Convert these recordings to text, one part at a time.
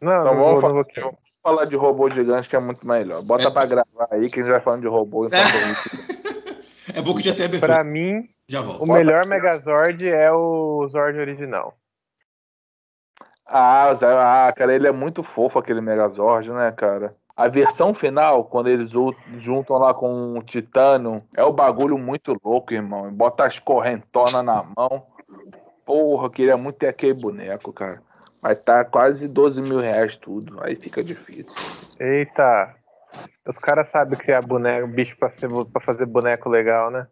Não, Então não vamos, vou, não fa- vou vamos falar de robô gigante que é muito melhor. Bota É. pra gravar aí que a gente vai falando de robô a gente- É bom que já tem abertura. Pra mim, o melhor Megazord é o Zord original. Ah, Zé, ah, cara, ele é muito fofo aquele Megazord, né, cara? A versão final, quando eles juntam lá com o Titano, é o bagulho muito louco, irmão. Bota as correntonas na mão. Porra, eu queria muito ter aquele boneco, cara. Mas tá quase 12 mil reais tudo. Aí fica difícil. Eita! Os caras sabem criar boneco, bicho pra, ser, pra fazer boneco legal, né?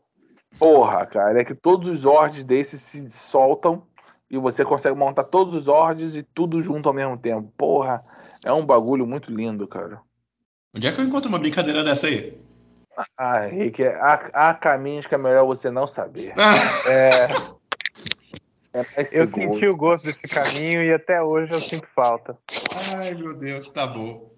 Porra, cara, é que todos os ordens desses se soltam e você consegue montar todos os ordens e tudo junto ao mesmo tempo. Porra, é um bagulho muito lindo, cara. Onde é que eu encontro uma brincadeira dessa aí? Ah, Henrique, há, há caminhos que é melhor você não saber. Ah, É, eu seguro. senti o gosto desse caminho e até hoje eu sinto falta. ai, meu Deus, tá bom.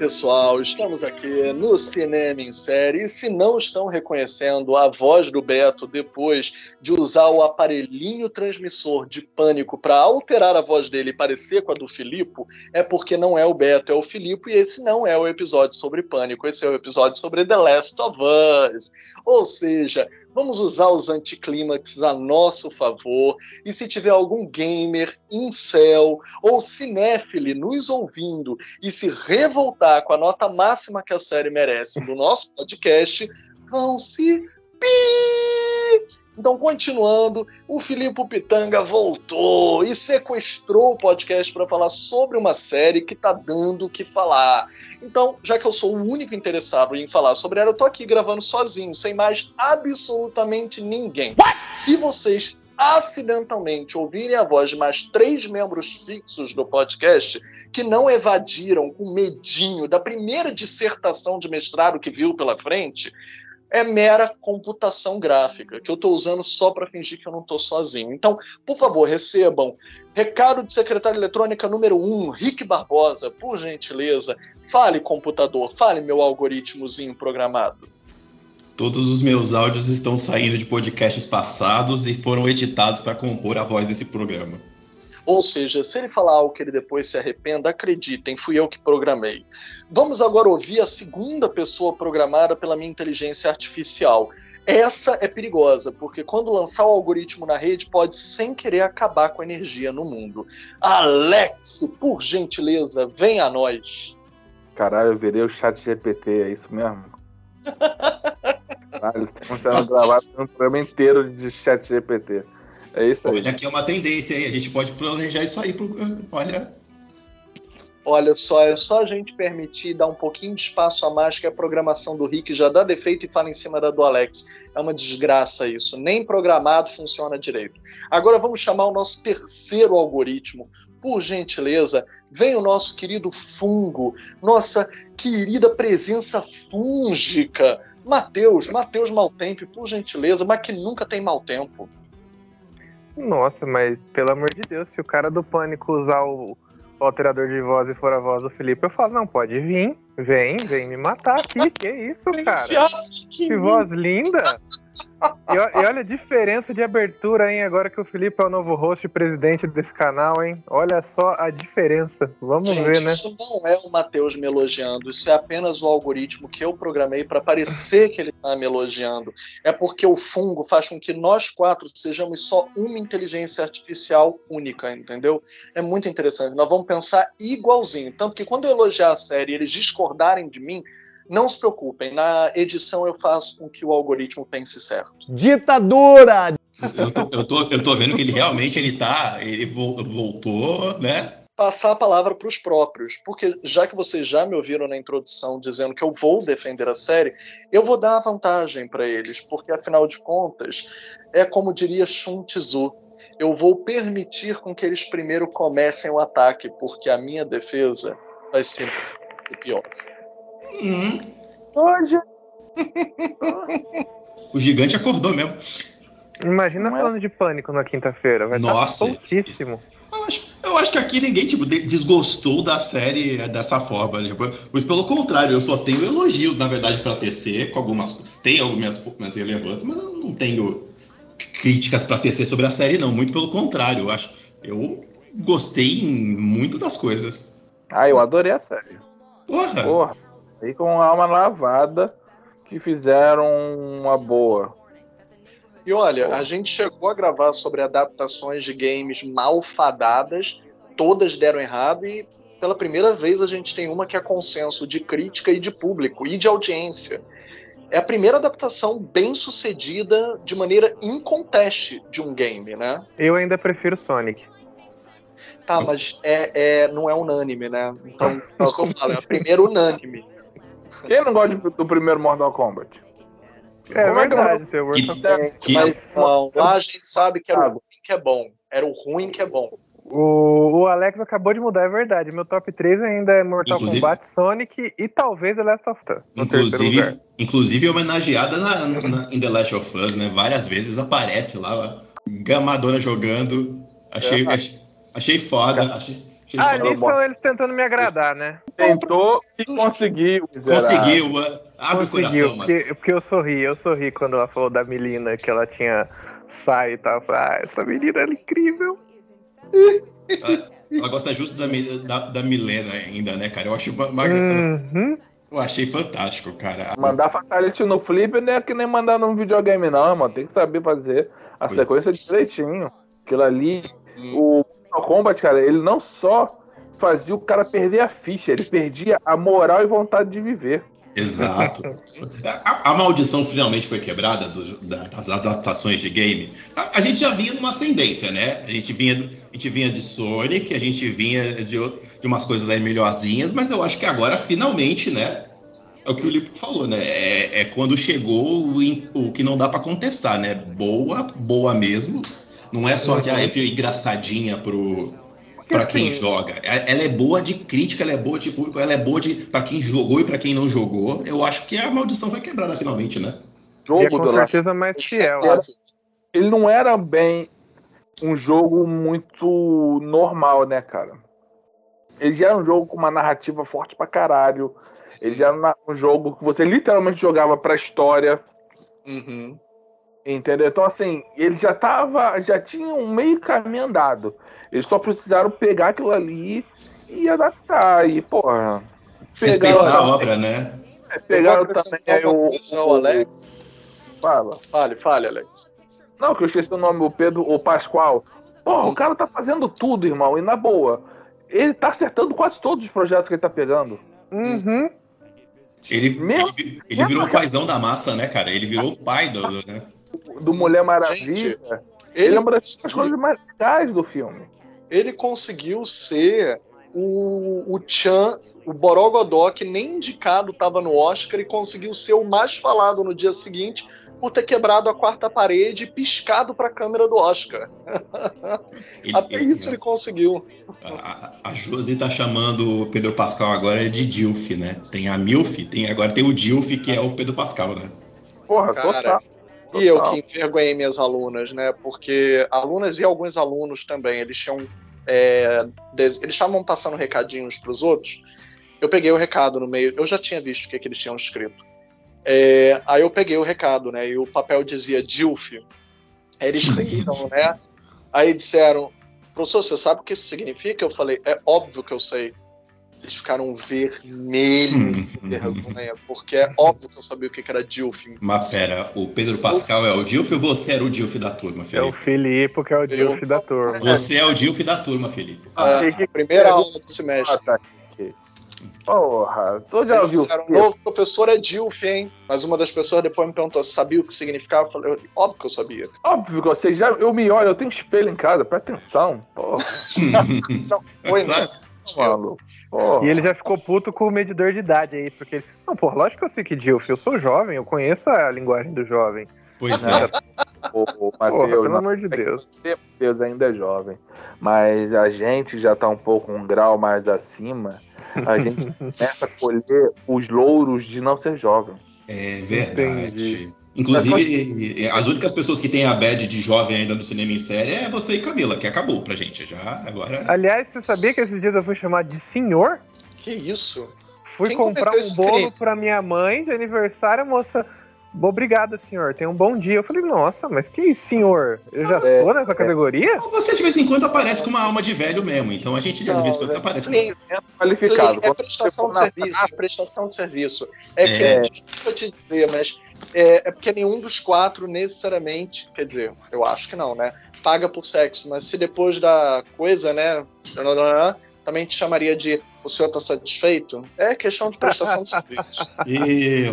Pessoal! Estamos aqui no Cinema em Série. E se não estão reconhecendo a voz do Beto depois de usar o aparelhinho transmissor de pânico para alterar a voz dele e parecer com a do Filipe, é porque não é o Beto, é o Filipe. E esse não é o episódio sobre pânico, esse é o episódio sobre The Last of Us. Ou seja, vamos usar os anticlímax a nosso favor. E se tiver algum gamer, incel ou cinéfile nos ouvindo e se revoltar com a nota máxima que a série merece no nosso podcast, vão se pi. Então, continuando, o Filipe Pitanga voltou e sequestrou o podcast para falar sobre uma série que tá dando o que falar. Então, já que eu sou o único interessado em falar sobre ela, eu tô aqui gravando sozinho, sem mais absolutamente ninguém. Se vocês acidentalmente ouvirem a voz de mais três membros fixos do podcast que não evadiram com medinho da primeira dissertação de mestrado que viu pela frente, é mera computação gráfica, que eu estou usando só para fingir que eu não estou sozinho. Então, por favor, recebam recado de secretária eletrônica número 1, um, Rick Barbosa, por gentileza. Fale, computador, fale, meu algoritmozinho programado. Todos os meus áudios estão saindo de podcasts passados e foram editados para compor a voz desse programa. Ou seja, se ele falar algo que ele depois se arrependa, acreditem, fui eu que programei. Vamos agora ouvir a segunda pessoa programada pela minha inteligência artificial. Essa é perigosa, porque quando lançar o algoritmo na rede, pode sem querer acabar com a energia no mundo. Alex, por gentileza, vem a nós. Caralho, eu virei o chat GPT, é isso mesmo? Caralho, estamos sendo gravados um programa inteiro de chat GPT. É isso aí. Olha, aqui é uma tendência aí, a gente pode planejar isso aí. Pro... Olha, Olha só, é só a gente permitir dar um pouquinho de espaço a mais que a programação do Rick já dá defeito e fala em cima da do Alex. É uma desgraça isso. Nem programado funciona direito. Agora vamos chamar o nosso terceiro algoritmo. Por gentileza, vem o nosso querido fungo, nossa querida presença fúngica. Matheus, Matheus Maltempo, por gentileza, mas que nunca tem mau tempo. Nossa, mas pelo amor de Deus, se o cara do pânico usar o, o alterador de voz e for a voz do Felipe, eu falo, não, pode vir, vem, vem me matar aqui, que isso, cara? Que voz linda! E, e olha a diferença de abertura, hein? Agora que o Felipe é o novo host e presidente desse canal, hein? Olha só a diferença. Vamos Gente, ver, né? isso não é o Matheus me elogiando, isso é apenas o algoritmo que eu programei para parecer que ele está me elogiando. É porque o fungo faz com que nós quatro sejamos só uma inteligência artificial única, entendeu? É muito interessante. Nós vamos pensar igualzinho. Tanto que quando eu elogiar a série e eles discordarem de mim, não se preocupem, na edição eu faço com que o algoritmo pense certo. Ditadura! eu tô, eu, tô, eu tô vendo que ele realmente ele tá. Ele vo- voltou, né? passar a palavra para os próprios, porque já que vocês já me ouviram na introdução dizendo que eu vou defender a série, eu vou dar a vantagem para eles, porque afinal de contas, é como diria Shun Tzu, eu vou permitir com que eles primeiro comecem o ataque, porque a minha defesa vai ser pior. Hum, Hoje. o gigante acordou mesmo. Imagina Não é? falando de pânico na quinta-feira. Vai Nossa, estar soltíssimo. Eu acho, eu acho que aqui ninguém tipo, desgostou da série dessa forma. Tipo, pelo contrário, eu só tenho elogios, na verdade, para TC, com algumas. Tem algumas, algumas relevâncias, mas eu não tenho críticas para TC sobre a série, não. Muito pelo contrário, eu acho. Eu gostei muito das coisas. Ah, eu adorei a série. Porra! Porra. E com alma lavada que fizeram uma boa. E olha, a gente chegou a gravar sobre adaptações de games malfadadas, todas deram errado e pela primeira vez a gente tem uma que é consenso de crítica e de público e de audiência. É a primeira adaptação bem sucedida de maneira inconteste de um game, né? Eu ainda prefiro Sonic. Tá, mas é, é, não é unânime, né? Então, é o que eu falo, é a primeira unânime. Quem não gosta do primeiro Mortal Kombat? É Como verdade, é que... Mortal Kombat. Que... Mas não, lá a gente sabe que era o ruim que é bom. Era o ruim que é bom. O, o Alex acabou de mudar, é verdade. Meu top 3 ainda é Mortal inclusive, Kombat, Sonic e talvez The Last of Us. Inclusive, inclusive homenageada na, na, em The Last of Us, né? Várias vezes aparece lá, gamadona jogando. Achei, é, achei, achei foda. Achei, ah, ali são eles tentando me agradar, né? Tentou e conseguiu. Conseguiu, abre conseguiu, o coração, porque, mano. porque eu sorri, eu sorri quando ela falou da Melina, que ela tinha sai e tal. Ah, essa menina é incrível. Ela, ela gosta justo da, da, da, Milena ainda, né, cara? Eu acho uma, uma uhum. Eu achei fantástico, cara. Mandar Fatality no flip não é que nem mandar num videogame, não, mano. Tem que saber fazer a pois sequência é. direitinho. Aquilo ali, hum. o Mortal Kombat, cara, ele não só fazia o cara perder a ficha, ele perdia a moral e vontade de viver. Exato. A, a, maldição finalmente foi quebrada do, da, das adaptações de game. A, a, gente já vinha numa ascendência, né? A gente vinha, a gente vinha de Sonic, a gente vinha de, de umas coisas aí melhorzinhas, mas eu acho que agora finalmente, né? É o que o Lipo falou, né? É, é quando chegou o, o que não dá para contestar, né? Boa, boa mesmo. Não é só aquela uhum. engraçadinha pro, para quem assim, joga. É, ela é boa de crítica, ela é boa de público, ela é boa de para quem jogou e para quem não jogou. Eu acho que a maldição foi quebrada finalmente, né? Jogo e é com certeza mais fiel. Ele não era bem um jogo muito normal, né, cara? Ele já era um jogo com uma narrativa forte pra caralho. Ele já era um jogo que você literalmente jogava pra história. Uhum. Entendeu? Então, assim, ele já tava, já tinha um meio caminho andado. Eles só precisaram pegar aquilo ali e adaptar. E, porra. Respeitar a obra, né? É, pegaram também aí o, o, Alex. Fala. Fale, fale, Alex. Não, que eu esqueci o nome, o Pedro, o Pascoal. Porra, o cara tá fazendo tudo, irmão, e na boa. Ele tá acertando quase todos os projetos que ele tá pegando. Uhum. Ele, ele, ele, virou o paizão da massa, né, cara? Ele virou o pai do né? Do Mulher Maravilha. Gente, ele, ele é uma das coisas mais legais do filme. Ele conseguiu ser o, o Chan, o Borogodó, que nem indicado estava no Oscar, e conseguiu ser o mais falado no dia seguinte por ter quebrado a quarta parede e piscado para a câmera do Oscar. Ele, Até ele, isso ele conseguiu. A, a Josi tá chamando o Pedro Pascal agora de Dilf, né? Tem a Milf, tem, agora tem o Dilf, que é o Pedro Pascal, né? Porra, Cara, total. E eu que envergonhei minhas alunas, né? Porque alunas e alguns alunos também, eles tinham. É, eles estavam passando recadinhos para os outros. Eu peguei o recado no meio, eu já tinha visto o que, que eles tinham escrito. É, aí eu peguei o recado, né? E o papel dizia DILF. Aí eles riram, né? Aí disseram, professor, você sabe o que isso significa? Eu falei, é óbvio que eu sei. Eles ficaram vermelhos de vergonha, porque é óbvio que eu sabia o que era Dilf. Mas pera, o Pedro Pascal é o Dilf ou você era o Dilf da turma, Felipe? É o Felipe que é o Dilf da turma. Você é o Dilf da turma, Felipe. Ah, ah, primeira aula do semestre. Ah, tá. Porra, tu já ouviu? O novo professor é Dilf, hein? Mas uma das pessoas depois me perguntou se sabia o que significava. Eu falei, óbvio que eu sabia. Óbvio que você já. Eu me olho, eu tenho espelho em casa, presta atenção. Porra. não foi, né? E ele já ficou puto com o medidor de idade aí, porque ele. Não, pô, lógico que eu sei que Dilf, eu sou jovem, eu conheço a linguagem do jovem. Pois é. Ô, ô, Mateus, pelo amor de Deus. Você, Deus ainda é jovem. Mas a gente já tá um pouco um grau mais acima. A gente começa a colher os louros de não ser jovem. É verdade. Entendi. Inclusive, as únicas pessoas que têm a badge de jovem ainda no cinema em série é você e Camila, que acabou pra gente já agora. Aliás, você sabia que esses dias eu fui chamado de senhor? Que isso? Fui Quem comprar um bolo crime? pra minha mãe de aniversário, moça. Obrigada, senhor. Tenha um bom dia. Eu falei, nossa, mas que senhor? Eu já é, sou nessa é. categoria? Você de vez em quando aparece com uma alma de velho mesmo. Então a gente de vez em quando aparece com é qualificado. É prestação de serviço, é prestação de serviço. É que é. eu te dizer, mas é, é, porque nenhum dos quatro necessariamente, quer dizer, eu acho que não, né? Paga por sexo, mas se depois da coisa, né? Também te chamaria de o senhor tá satisfeito? É questão de prestação de serviço. Ih,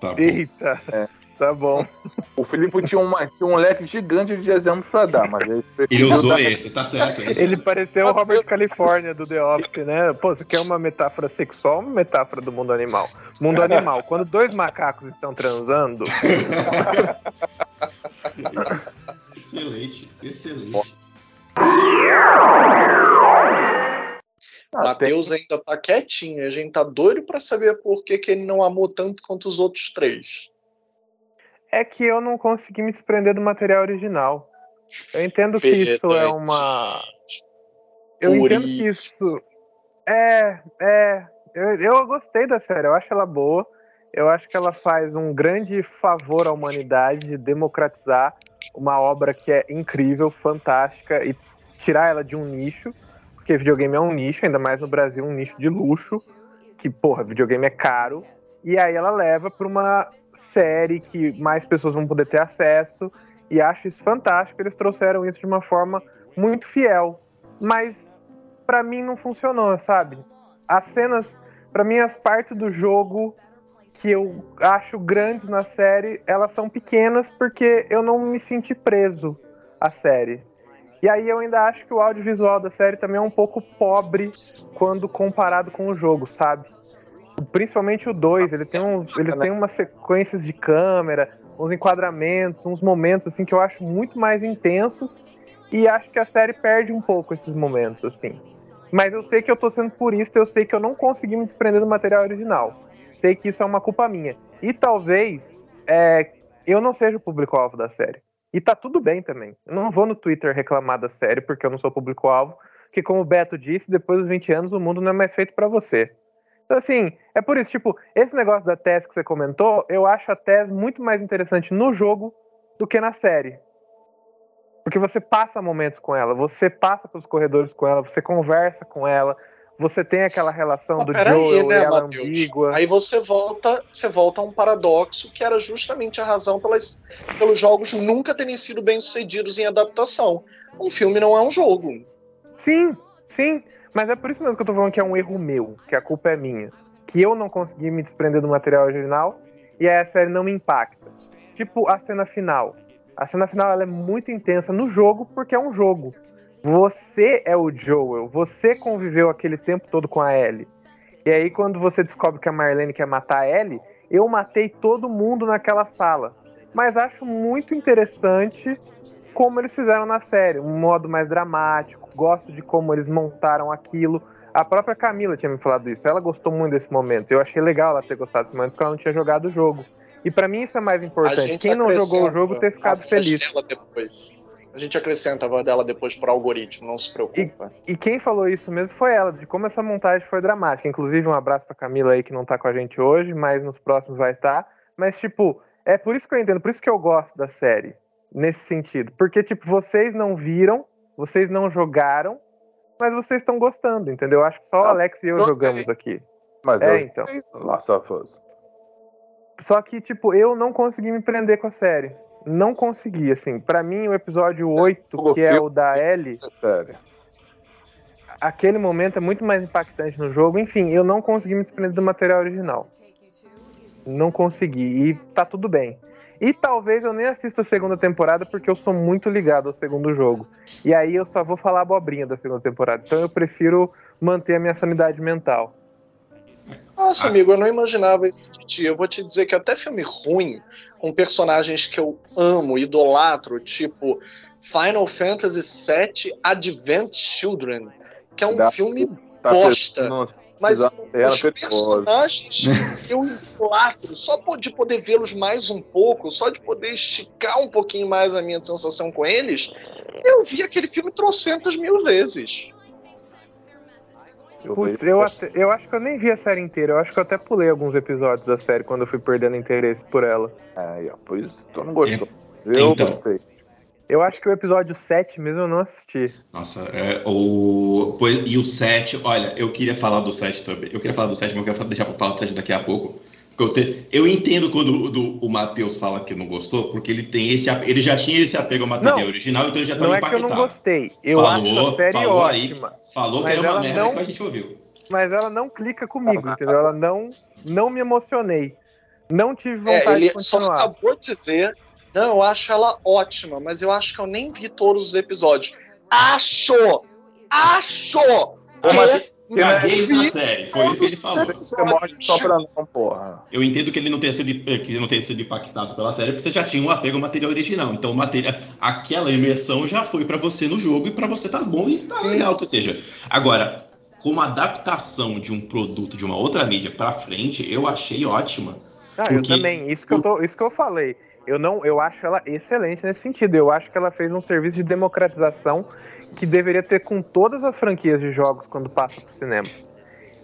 Tá Eita. É. Tá bom. O Felipe tinha, uma, tinha um leque gigante de exemplos pra dar, mas ele Ele usou dar... esse, tá certo. Esse. Ele pareceu o Robert California do The Office, né? Pô, você quer uma metáfora sexual uma metáfora do mundo animal? Mundo animal, quando dois macacos estão transando. Matheus ainda tá quietinho, a gente tá doido para saber por que, que ele não amou tanto quanto os outros três. É que eu não consegui me desprender do material original. Eu entendo que isso é uma. Eu entendo que isso. É, é. Eu, eu gostei da série, eu acho ela boa. Eu acho que ela faz um grande favor à humanidade de democratizar uma obra que é incrível, fantástica e tirar ela de um nicho porque videogame é um nicho, ainda mais no Brasil, um nicho de luxo, que, porra, videogame é caro, e aí ela leva para uma série que mais pessoas vão poder ter acesso, e acho isso fantástico, eles trouxeram isso de uma forma muito fiel, mas para mim não funcionou, sabe? As cenas, para mim as partes do jogo que eu acho grandes na série, elas são pequenas porque eu não me senti preso à série. E aí eu ainda acho que o audiovisual da série também é um pouco pobre quando comparado com o jogo, sabe? Principalmente o 2, ele tem uns, ele tem umas sequências de câmera, uns enquadramentos, uns momentos assim que eu acho muito mais intensos e acho que a série perde um pouco esses momentos assim. Mas eu sei que eu tô sendo purista, eu sei que eu não consegui me desprender do material original. Sei que isso é uma culpa minha. E talvez é, eu não seja o público-alvo da série. E tá tudo bem também. Eu não vou no Twitter reclamar da série porque eu não sou público-alvo, que como o Beto disse, depois dos 20 anos o mundo não é mais feito para você. Então, assim, é por isso, tipo, esse negócio da Tess que você comentou, eu acho a Tess muito mais interessante no jogo do que na série. Porque você passa momentos com ela, você passa pelos corredores com ela, você conversa com ela, você tem aquela relação do Joel aí, né, e ela Mateus? ambígua. Aí você volta, você volta a um paradoxo que era justamente a razão pelas, pelos jogos nunca terem sido bem sucedidos em adaptação. Um filme não é um jogo. Sim, sim. Mas é por isso mesmo que eu tô falando que é um erro meu, que a culpa é minha. Que eu não consegui me desprender do material original e a série não me impacta. Tipo a cena final. A cena final ela é muito intensa no jogo porque é um jogo. Você é o Joel, você conviveu aquele tempo todo com a Ellie. E aí, quando você descobre que a Marlene quer matar a Ellie, eu matei todo mundo naquela sala. Mas acho muito interessante como eles fizeram na série, um modo mais dramático. Gosto de como eles montaram aquilo. A própria Camila tinha me falado isso. Ela gostou muito desse momento. Eu achei legal ela ter gostado desse momento porque ela não tinha jogado o jogo. E para mim isso é mais importante. Quem não jogou o jogo ter ficado feliz. Depois. A gente acrescenta a voz dela depois por algoritmo, não se preocupa. E, e, quem falou isso mesmo foi ela, de como essa montagem foi dramática. Inclusive, um abraço pra Camila aí que não tá com a gente hoje, mas nos próximos vai estar. Mas, tipo, é por isso que eu entendo, por isso que eu gosto da série, nesse sentido. Porque, tipo, vocês não viram, vocês não jogaram, mas vocês estão gostando, entendeu? Eu acho que só o Alex e eu jogamos aqui. Mas é, então. Last of Us. Só que, tipo, eu não consegui me prender com a série não consegui, assim. para mim, o episódio 8, que é o da Ellie. Sério. Aquele momento é muito mais impactante no jogo. Enfim, eu não consegui me desprender do material original. Não consegui. E tá tudo bem. E talvez eu nem assista a segunda temporada porque eu sou muito ligado ao segundo jogo. E aí eu só vou falar abobrinha da segunda temporada. Então eu prefiro manter a minha sanidade mental. Nossa, amigo, eu não imaginava isso de ti. Eu vou te dizer que até filme ruim, com personagens que eu amo, idolatro, tipo Final Fantasy VII Advent Children, que é um filme tá bosta. Mas os personagens eu idolato, só de poder vê-los mais um pouco, só de poder esticar um pouquinho mais a minha sensação com eles, eu vi aquele filme trocentas mil vezes. Putz, eu, até, eu acho que eu nem vi a série inteira. Eu acho que eu até pulei alguns episódios da série quando eu fui perdendo interesse por ela. É, pois tu não gostou. Eu então, não sei. Eu acho que o episódio 7 mesmo eu não assisti. Nossa, é, o, e o 7, olha, eu queria falar do 7 também. Eu queria falar do 7, mas eu quero deixar pra falar do 7 daqui a pouco. Eu, te, eu, entendo quando do, o Matheus fala que não gostou, porque ele tem esse ele já tinha esse apego ao material não, original, então ele já tá Não é impactado. que eu não gostei. Eu falou, acho a série falou ótima. Aí, falou que era uma merda não, que a gente ouviu. Mas ela não clica comigo, entendeu? Ela não, não me emocionei. Não tive é, vontade é, ele de continuar. Só acabou de dizer não, eu acho ela ótima, mas eu acho que eu nem vi todos os episódios. Acho! Acho! É Caguei na série, foi isso que ele falou. Você morre só pra não, porra. Eu entendo que ele não tenha sido, que não tenha sido impactado pela série, porque você já tinha um apego ao material original. Então, material, aquela imersão já foi para você no jogo e para você tá bom e tá legal que seja. Agora, como adaptação de um produto de uma outra mídia para frente, eu achei ótima. Ah, porque... eu também. Isso que eu, tô, isso que eu falei. Eu não, eu acho ela excelente nesse sentido. Eu acho que ela fez um serviço de democratização que deveria ter com todas as franquias de jogos quando passa pro cinema.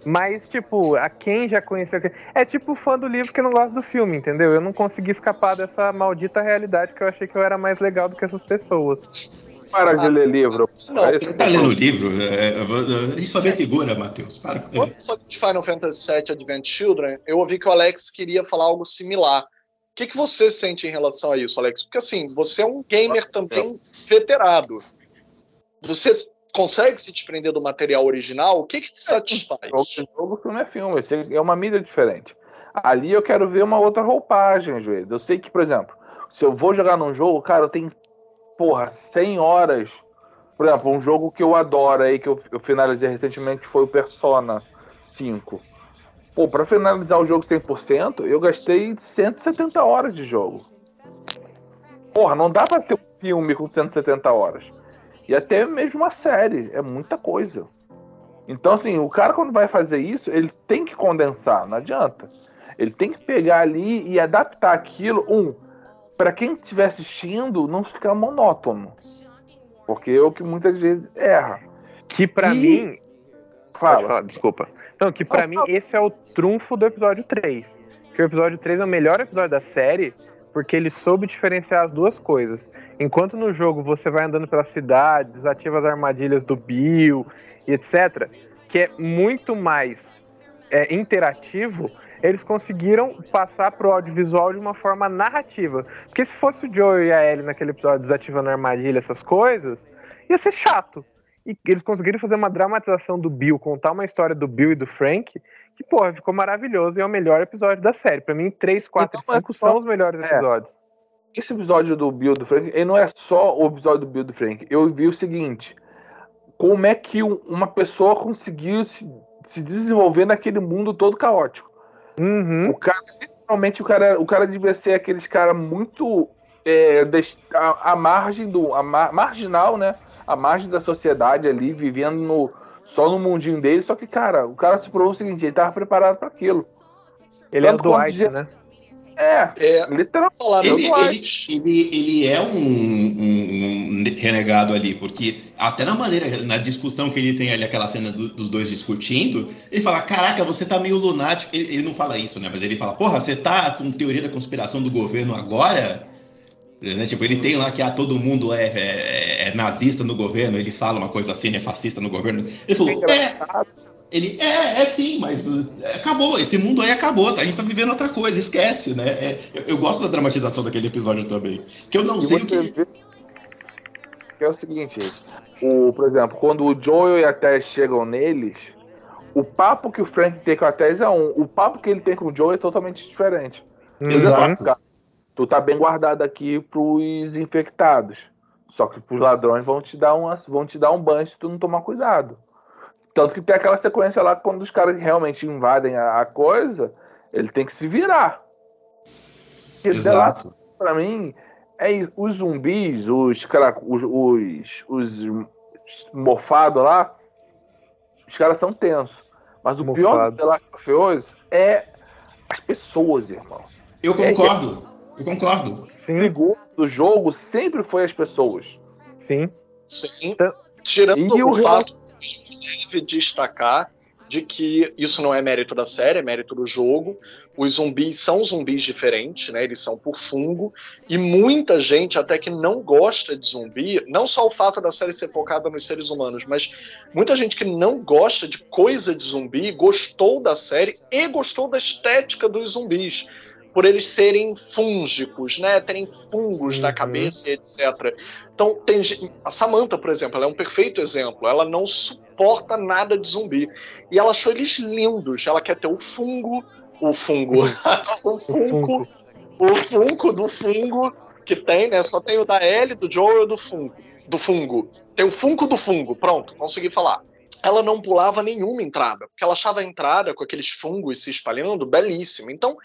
Mas, tipo, a quem já conheceu. É tipo fã do livro que não gosta do filme, entendeu? Eu não consegui escapar dessa maldita realidade que eu achei que eu era mais legal do que essas pessoas. Para de ler livro. Não, você tá lendo livro? É, é, a gente só vê figura, Matheus. Para. Quando falou de Final Fantasy VII Advent Children, eu ouvi que o Alex queria falar algo similar. O que, que você sente em relação a isso, Alex? Porque assim, você é um gamer também veterado. Você consegue se desprender do material original? O que, que te é, satisfaz? O jogo não é filme, é uma mídia diferente. Ali eu quero ver uma outra roupagem, às vezes. Eu sei que, por exemplo, se eu vou jogar num jogo, cara, eu tenho, porra, 100 horas. Por exemplo, um jogo que eu adoro aí, que eu, eu finalizei recentemente, foi o Persona 5. Pô, pra finalizar o jogo 100%, eu gastei 170 horas de jogo. Porra, não dá pra ter um filme com 170 horas. E até mesmo uma série, é muita coisa. Então, assim, o cara quando vai fazer isso, ele tem que condensar, não adianta. Ele tem que pegar ali e adaptar aquilo, um, para quem estiver assistindo, não ficar monótono. Porque é o que muitas vezes erra. Que para e... mim. Fala. Falar, desculpa. Não, que para mim esse é o trunfo do episódio 3. Que o episódio 3 é o melhor episódio da série, porque ele soube diferenciar as duas coisas. Enquanto no jogo você vai andando pela cidade, desativa as armadilhas do Bill e etc., que é muito mais é, interativo, eles conseguiram passar pro audiovisual de uma forma narrativa. Porque se fosse o Joe e a Ellie naquele episódio desativando a armadilha, essas coisas, ia ser chato. E eles conseguiram fazer uma dramatização do Bill, contar uma história do Bill e do Frank, que, porra, ficou maravilhoso e é o melhor episódio da série. Pra mim, 3, 4 e 5 são os melhores é. Esse episódio do Bill do Frank, ele não é só o episódio do Bill do Frank. Eu vi o seguinte: como é que uma pessoa conseguiu se, se desenvolver naquele mundo todo caótico. Uhum. O cara, literalmente, o cara, o cara devia ser aqueles cara muito é, a, a, margem do. A mar, marginal, né? a margem da sociedade ali, vivendo no, só no mundinho dele. Só que, cara, o cara se provou o seguinte: ele tava preparado para aquilo. Ele Tanto é o Dwight, né? É, é literalmente. Ele, ele, ele, ele, é um, um, um, renegado ali, porque até na maneira, na discussão que ele tem ali, aquela cena do, dos dois discutindo, ele fala: Caraca, você tá meio lunático. Ele, ele, não fala isso, né? Mas ele fala: Porra, você tá com teoria da conspiração do governo agora? Né? Tipo, ele tem lá que ah, todo mundo é, é, é, nazista no governo, ele fala uma coisa assim, é fascista no governo. Ele falou, é, ele é, é sim, mas é, acabou, esse mundo aí acabou, tá? a gente tá vivendo outra coisa, esquece, né? É, eu, eu, gosto da dramatização daquele episódio também, que eu não e sei o que... Vê... É o seguinte, o, por exemplo, quando o Joel e a Tess chegam neles, o papo que o Frank tem com a Tess é um, o papo que ele tem com o Joel é totalmente diferente. Exato tu tá bem guardado aqui pros infectados. Só que os ladrões vão te dar uma, vão te dar um banho se tu não tomar cuidado. Tanto que tem aquela sequência lá quando os caras realmente invadem a, a coisa, ele tem que se virar. Exato. Para mim, é os zumbis, os os, os, os morfados lá, os caras são tensos. Mas o pior do The Last of Us é as pessoas, irmão. Eu concordo. É, eu concordo. Sim. O do jogo sempre foi as pessoas. Sim. Sim. Então, Tirando e o, o fato deve destacar de que isso não é mérito da série, é mérito do jogo. Os zumbis são zumbis diferentes, né? Eles são por fungo. E muita gente, até que não gosta de zumbi, não só o fato da série ser focada nos seres humanos, mas muita gente que não gosta de coisa de zumbi gostou da série e gostou da estética dos zumbis por eles serem fúngicos, né? Terem fungos uhum. na cabeça, etc. Então, tem a Samantha, por exemplo, ela é um perfeito exemplo. Ela não suporta nada de zumbi. E ela achou eles lindos. Ela quer ter o fungo, o fungo, o fungo, o fungo do fungo que tem, né? Só tem o da L, do Joe e do fungo. Do fungo. Tem o fungo do fungo. Pronto, consegui falar ela não pulava nenhuma entrada, porque ela achava a entrada com aqueles fungos se espalhando belíssima. Então,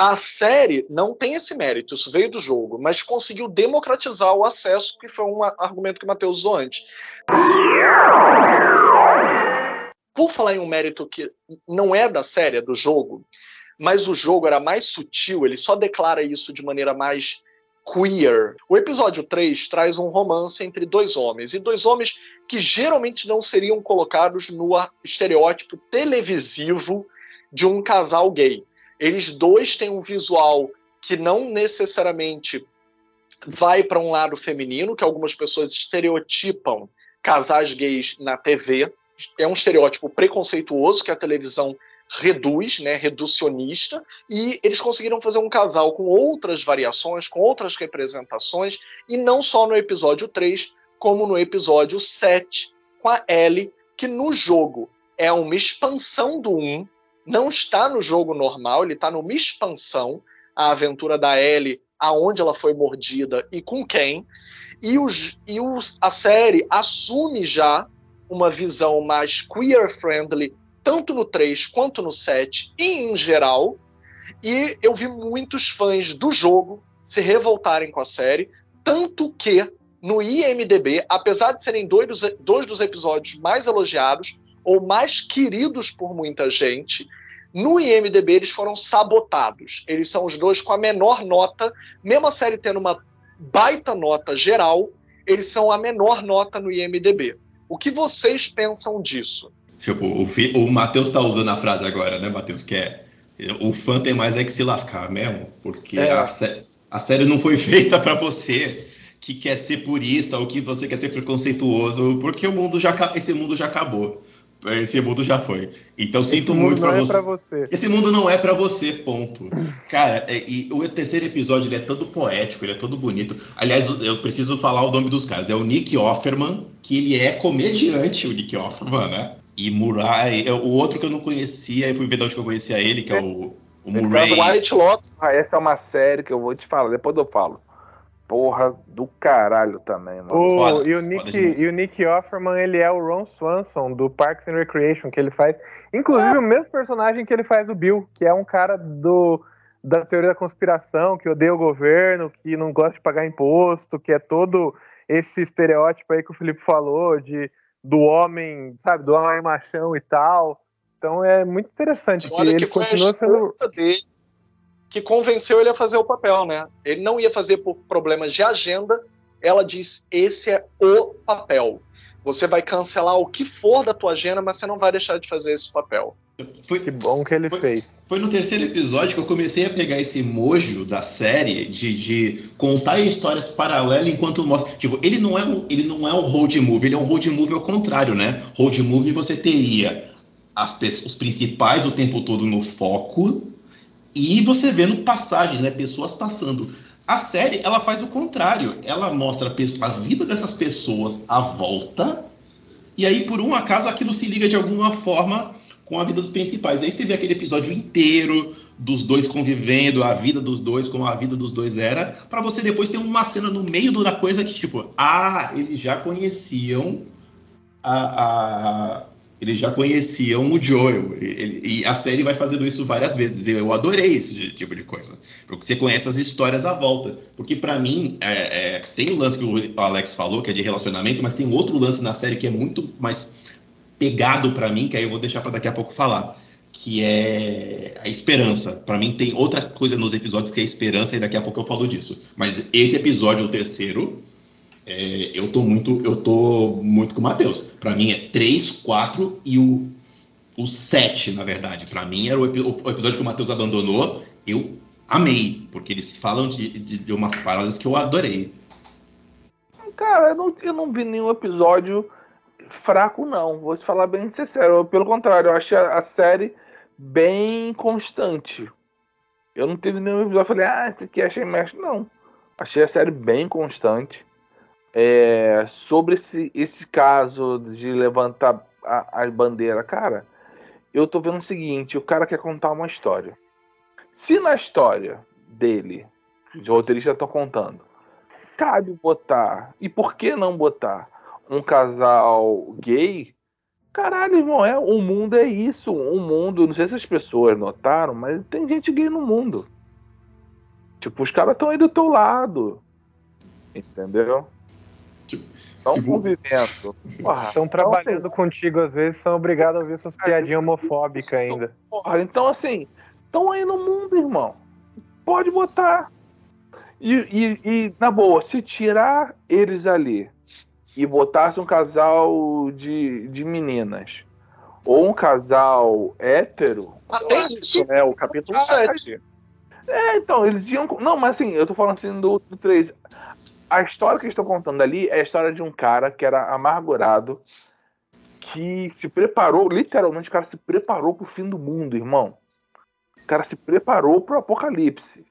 a série não tem esse mérito, isso veio do jogo, mas conseguiu democratizar o acesso, que foi um argumento que o Matheus usou antes. Por falar em um mérito que não é da série, é do jogo, mas o jogo era mais sutil, ele só declara isso de maneira mais queer. O episódio 3 traz um romance entre dois homens, e dois homens que geralmente não seriam colocados no estereótipo televisivo de um casal gay. Eles dois têm um visual que não necessariamente vai para um lado feminino, que algumas pessoas estereotipam casais gays na TV. É um estereótipo preconceituoso que a televisão reduz, né, reducionista, e eles conseguiram fazer um casal com outras variações, com outras representações, e não só no episódio 3, como no episódio 7, com a Ellie, que no jogo é uma expansão do 1, não está no jogo normal, ele está numa expansão, a aventura da Ellie, aonde ela foi mordida e com quem. E, os, e os, a série assume já uma visão mais queer-friendly, tanto no 3 quanto no 7, e em geral. E eu vi muitos fãs do jogo se revoltarem com a série, tanto que no IMDB, apesar de serem dois dois dos episódios mais elogiados, ou mais queridos por muita gente, no IMDB eles foram sabotados. Eles são os dois com a menor nota, mesmo a série tendo uma baita nota geral, eles são a menor nota no IMDB. O que vocês pensam disso? Tipo, o, o Matheus está usando a frase agora, né, Matheus? Que é o fã tem mais é que se lascar mesmo, porque é. a, sé a série não foi feita para você que quer ser purista ou que você quer ser preconceituoso, porque o mundo já esse mundo já acabou. Esse mundo já foi. Então Esse sinto muito pra, é você. você. Esse mundo não é para você, ponto. Cara, é, e o terceiro episódio ele é todo poético, ele é todo bonito. Aliás, eu preciso falar o nome dos caras. É o Nick Offerman, que ele é comediante, o Nick Offerman, né? E Murai, é o outro que eu não conhecia, eu fui ver de onde que eu conhecia ele, que é, é o, o Murray. White Lotus. Ah, essa é uma série que eu vou te falar, depois eu falo porra do caralho também, mano. O, foda, e, o Nick, e o Nick Offerman, ele é o Ron Swanson, do Parks and Recreation, que ele faz. Inclusive, ah. o mesmo personagem que ele faz do Bill, que é um cara do, da teoria da conspiração, que odeia o governo, que não gosta de pagar imposto, que é todo esse estereótipo aí que o Felipe falou, de do homem, sabe, do homem machão e tal. Então é muito interessante que ele continua sendo. Dele que convenceu ele a fazer o papel, né? Ele não ia fazer por problemas de agenda. Ela diz: esse é o papel. Você vai cancelar o que for da tua agenda, mas você não vai deixar de fazer esse papel. Foi, que bom que ele foi, fez. Foi no terceiro episódio que eu comecei a pegar esse mojo da série de, de contar histórias paralelas enquanto mostra. Tipo, ele não é um, ele não é um road movie, ele é um road movie ao contrário, né? Road movie você teria as, os principais o tempo todo no foco e você vendo passagens, né, pessoas passando. A série, ela faz o contrário. Ela mostra a vida dessas pessoas à volta, e aí, por um acaso, aquilo se liga de alguma forma com a vida dos principais. Aí você vê aquele episódio inteiro dos dois convivendo, a vida dos dois, como a vida dos dois era, para você depois ter uma cena no meio da coisa que, tipo, ah, eles já conheciam a, a, eles já conheciam o Joel. Ele, e a série vai fazendo isso várias vezes. Eu adorei esse tipo de coisa. Porque você conhece as histórias à volta. Porque para mim, é, é, tem o lance que o Alex falou, que é de relacionamento, mas tem outro lance na série que é muito mais pegado para mim, que aí eu vou deixar para daqui a pouco falar, que é a esperança. Para mim tem outra coisa nos episódios que é a esperança e daqui a pouco eu falo disso. Mas esse episódio, o terceiro, é, eu tô muito, eu tô muito com o Matheus. Para mim é 3, 4 e o o 7, na verdade. Para mim era o, o, episódio que o Matheus abandonou. Eu amei, porque eles falam de, de, de umas paradas que eu adorei. Cara, eu não, eu não vi nenhum episódio fraco, não. Vou te falar bem sincero. Pelo contrário, eu achei a, a série bem constante. Eu não teve nenhum episódio. Eu falei, ah, esse aqui achei mais. Não. Achei a série bem constante. É, sobre esse, esse caso de levantar a, a bandeira, cara, eu tô vendo o seguinte: o cara quer contar uma história. Se na história dele, os roteiristas estão contando, cabe botar, e por que não botar um casal gay? Caralho, irmão, é, o mundo é isso. O mundo, não sei se as pessoas notaram, mas tem gente gay no mundo. Tipo, os caras estão aí do teu lado. Entendeu? Estão tipo, convivendo. Estão trabalhando então, contigo, às vezes são obrigados a ouvir suas piadinhas homofóbicas ainda. Porra, então assim, estão aí no mundo, irmão. Pode botar. E, e, e, na boa, se tirar eles ali e botasse um casal de, de meninas ou um casal hétero. Até isso, né? O capítulo ah, 7. É, então, eles iam. Não, mas assim, eu tô falando assim do, do 3 a história que estão contando ali é a história de um cara que era amargurado, que se preparou, literalmente, o cara se preparou pro fim do mundo, irmão. O cara se preparou pro apocalipse.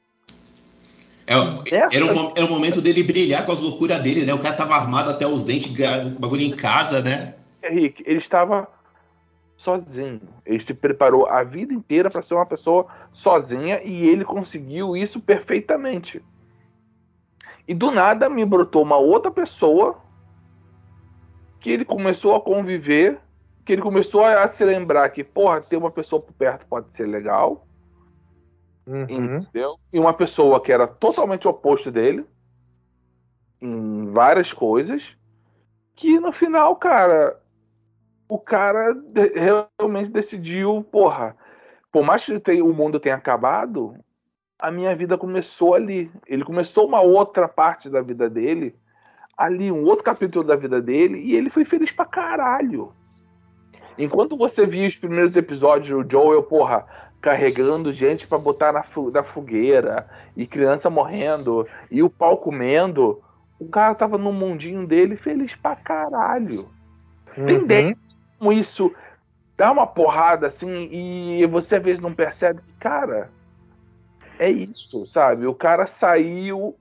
É, era, o, era o momento dele brilhar com as loucuras dele, né? O cara tava armado até os dentes, bagulho em casa, né? Henrique, ele estava sozinho. Ele se preparou a vida inteira para ser uma pessoa sozinha e ele conseguiu isso perfeitamente. E do nada me brotou uma outra pessoa que ele começou a conviver, que ele começou a se lembrar que, porra, ter uma pessoa por perto pode ser legal. Uhum. Entendeu? E uma pessoa que era totalmente oposto dele em várias coisas, que no final, cara, o cara realmente decidiu, porra, por mais que o mundo tenha acabado, a minha vida começou ali. Ele começou uma outra parte da vida dele, ali, um outro capítulo da vida dele, e ele foi feliz pra caralho. Enquanto você via os primeiros episódios, o Joel, porra, carregando gente para botar na, na fogueira, e criança morrendo, e o pau comendo, o cara tava no mundinho dele feliz pra caralho. Uhum. Tem ideia como isso dá uma porrada assim, e você às vezes não percebe que, cara é isso, sabe? O cara saiu,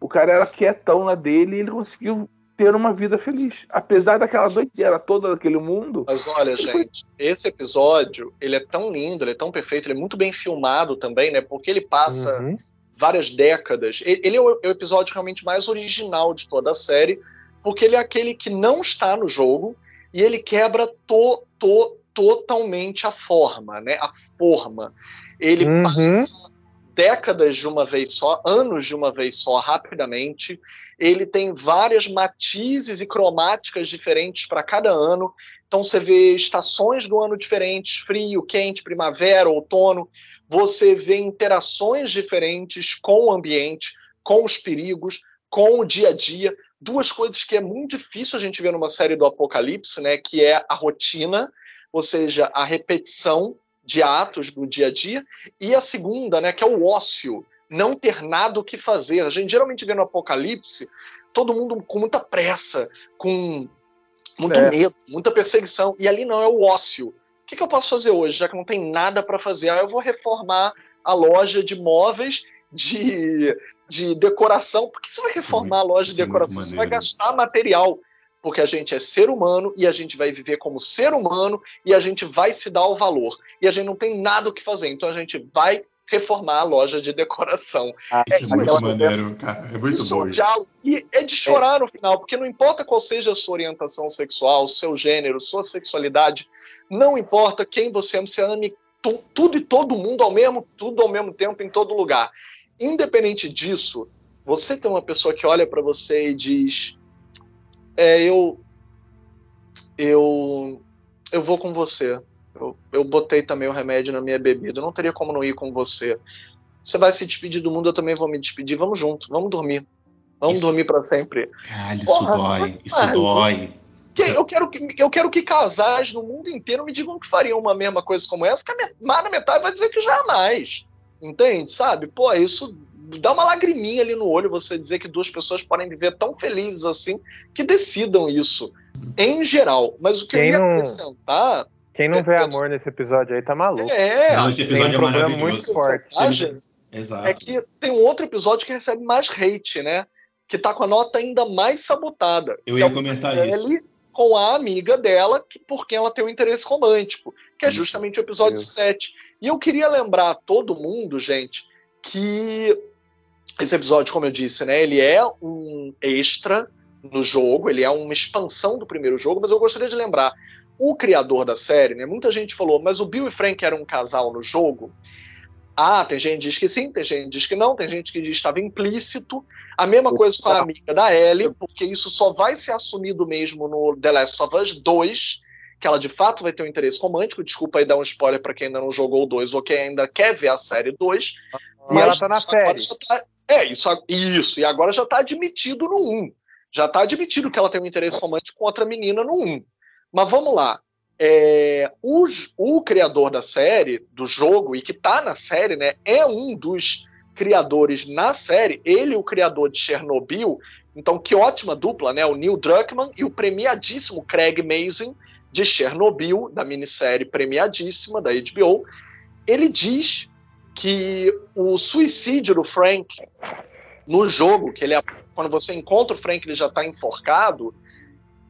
o cara era quietão na dele e ele conseguiu ter uma vida feliz. Apesar daquela doideira toda daquele mundo. Mas olha, gente, foi... esse episódio, ele é tão lindo, ele é tão perfeito, ele é muito bem filmado também, né? Porque ele passa uhum. várias décadas. Ele é o episódio realmente mais original de toda a série, porque ele é aquele que não está no jogo e ele quebra to, to, totalmente a forma, né? A forma. Ele uhum. passa décadas de uma vez só, anos de uma vez só, rapidamente. Ele tem várias matizes e cromáticas diferentes para cada ano. Então você vê estações do ano diferentes, frio, quente, primavera, outono. Você vê interações diferentes com o ambiente, com os perigos, com o dia a dia. Duas coisas que é muito difícil a gente ver numa série do Apocalipse, né? Que é a rotina, ou seja, a repetição de atos do dia a dia, e a segunda, né, que é o ócio, não ter nada o que fazer. A gente geralmente vê no Apocalipse todo mundo com muita pressa, com muito é. medo, muita perseguição, e ali não é o ócio. O que, que eu posso fazer hoje, já que não tem nada para fazer? Ah, eu vou reformar a loja de móveis, de, de decoração. Por que você vai reformar a loja de decoração? Você vai gastar material porque a gente é ser humano e a gente vai viver como ser humano e a gente vai se dar o valor. E a gente não tem nada o que fazer, então a gente vai reformar a loja de decoração. Ah, é, isso é muito maneiro, cara. É muito bom. Diálogo, e é de chorar é. no final, porque não importa qual seja a sua orientação sexual, seu gênero, sua sexualidade, não importa quem você ama, você ame tudo e todo mundo ao mesmo, tudo ao mesmo tempo, em todo lugar. Independente disso, você tem uma pessoa que olha para você e diz: é, eu, eu, eu vou com você. Eu, eu botei também o remédio na minha bebida. Eu não teria como não ir com você. Você vai se despedir do mundo, eu também vou me despedir. Vamos junto, vamos dormir. Vamos isso... dormir para sempre. Caralho, isso dói, isso dói. Que, eu, quero que, eu quero que casais no mundo inteiro me digam que fariam uma mesma coisa como essa, que a mais da metade vai dizer que jamais. Entende? Sabe? Pô, isso dá uma lagriminha ali no olho você dizer que duas pessoas podem viver tão felizes assim que decidam isso. Em geral. Mas o que Quem eu ia não... acrescentar. Quem não é, vê amor nesse episódio aí tá maluco. É, não, esse episódio tem um é maravilhoso. muito forte. Exato. É que tem um outro episódio que recebe mais hate, né? Que tá com a nota ainda mais sabotada. Eu ia é comentar isso. Com a amiga dela, que, por quem ela tem um interesse romântico, que é justamente o episódio Deus. 7. E eu queria lembrar a todo mundo, gente, que esse episódio, como eu disse, né, ele é um extra no jogo, ele é uma expansão do primeiro jogo, mas eu gostaria de lembrar o criador da série, né? Muita gente falou, mas o Bill e Frank eram um casal no jogo. Ah, tem gente que diz que sim, tem gente que diz que não, tem gente que diz que estava implícito. A mesma coisa com a amiga da Ellie, porque isso só vai ser assumido mesmo no The Last of Us 2, que ela de fato vai ter um interesse romântico. Desculpa aí dar um spoiler para quem ainda não jogou o 2 ou quem ainda quer ver a série 2. E ela tá na série. Tá, é, isso, isso. E agora já tá admitido no 1. Já tá admitido que ela tem um interesse romântico com outra menina no 1. Mas vamos lá. É, o, o, criador da série, do jogo, e que tá na série, né, é um dos criadores na série, ele o criador de Chernobyl, então que ótima dupla, né, o Neil Druckmann e o premiadíssimo Craig Mazin de Chernobyl, da minissérie premiadíssima da HBO, ele diz que o suicídio do Frank no jogo, que ele é, quando você encontra o Frank, ele já está enforcado,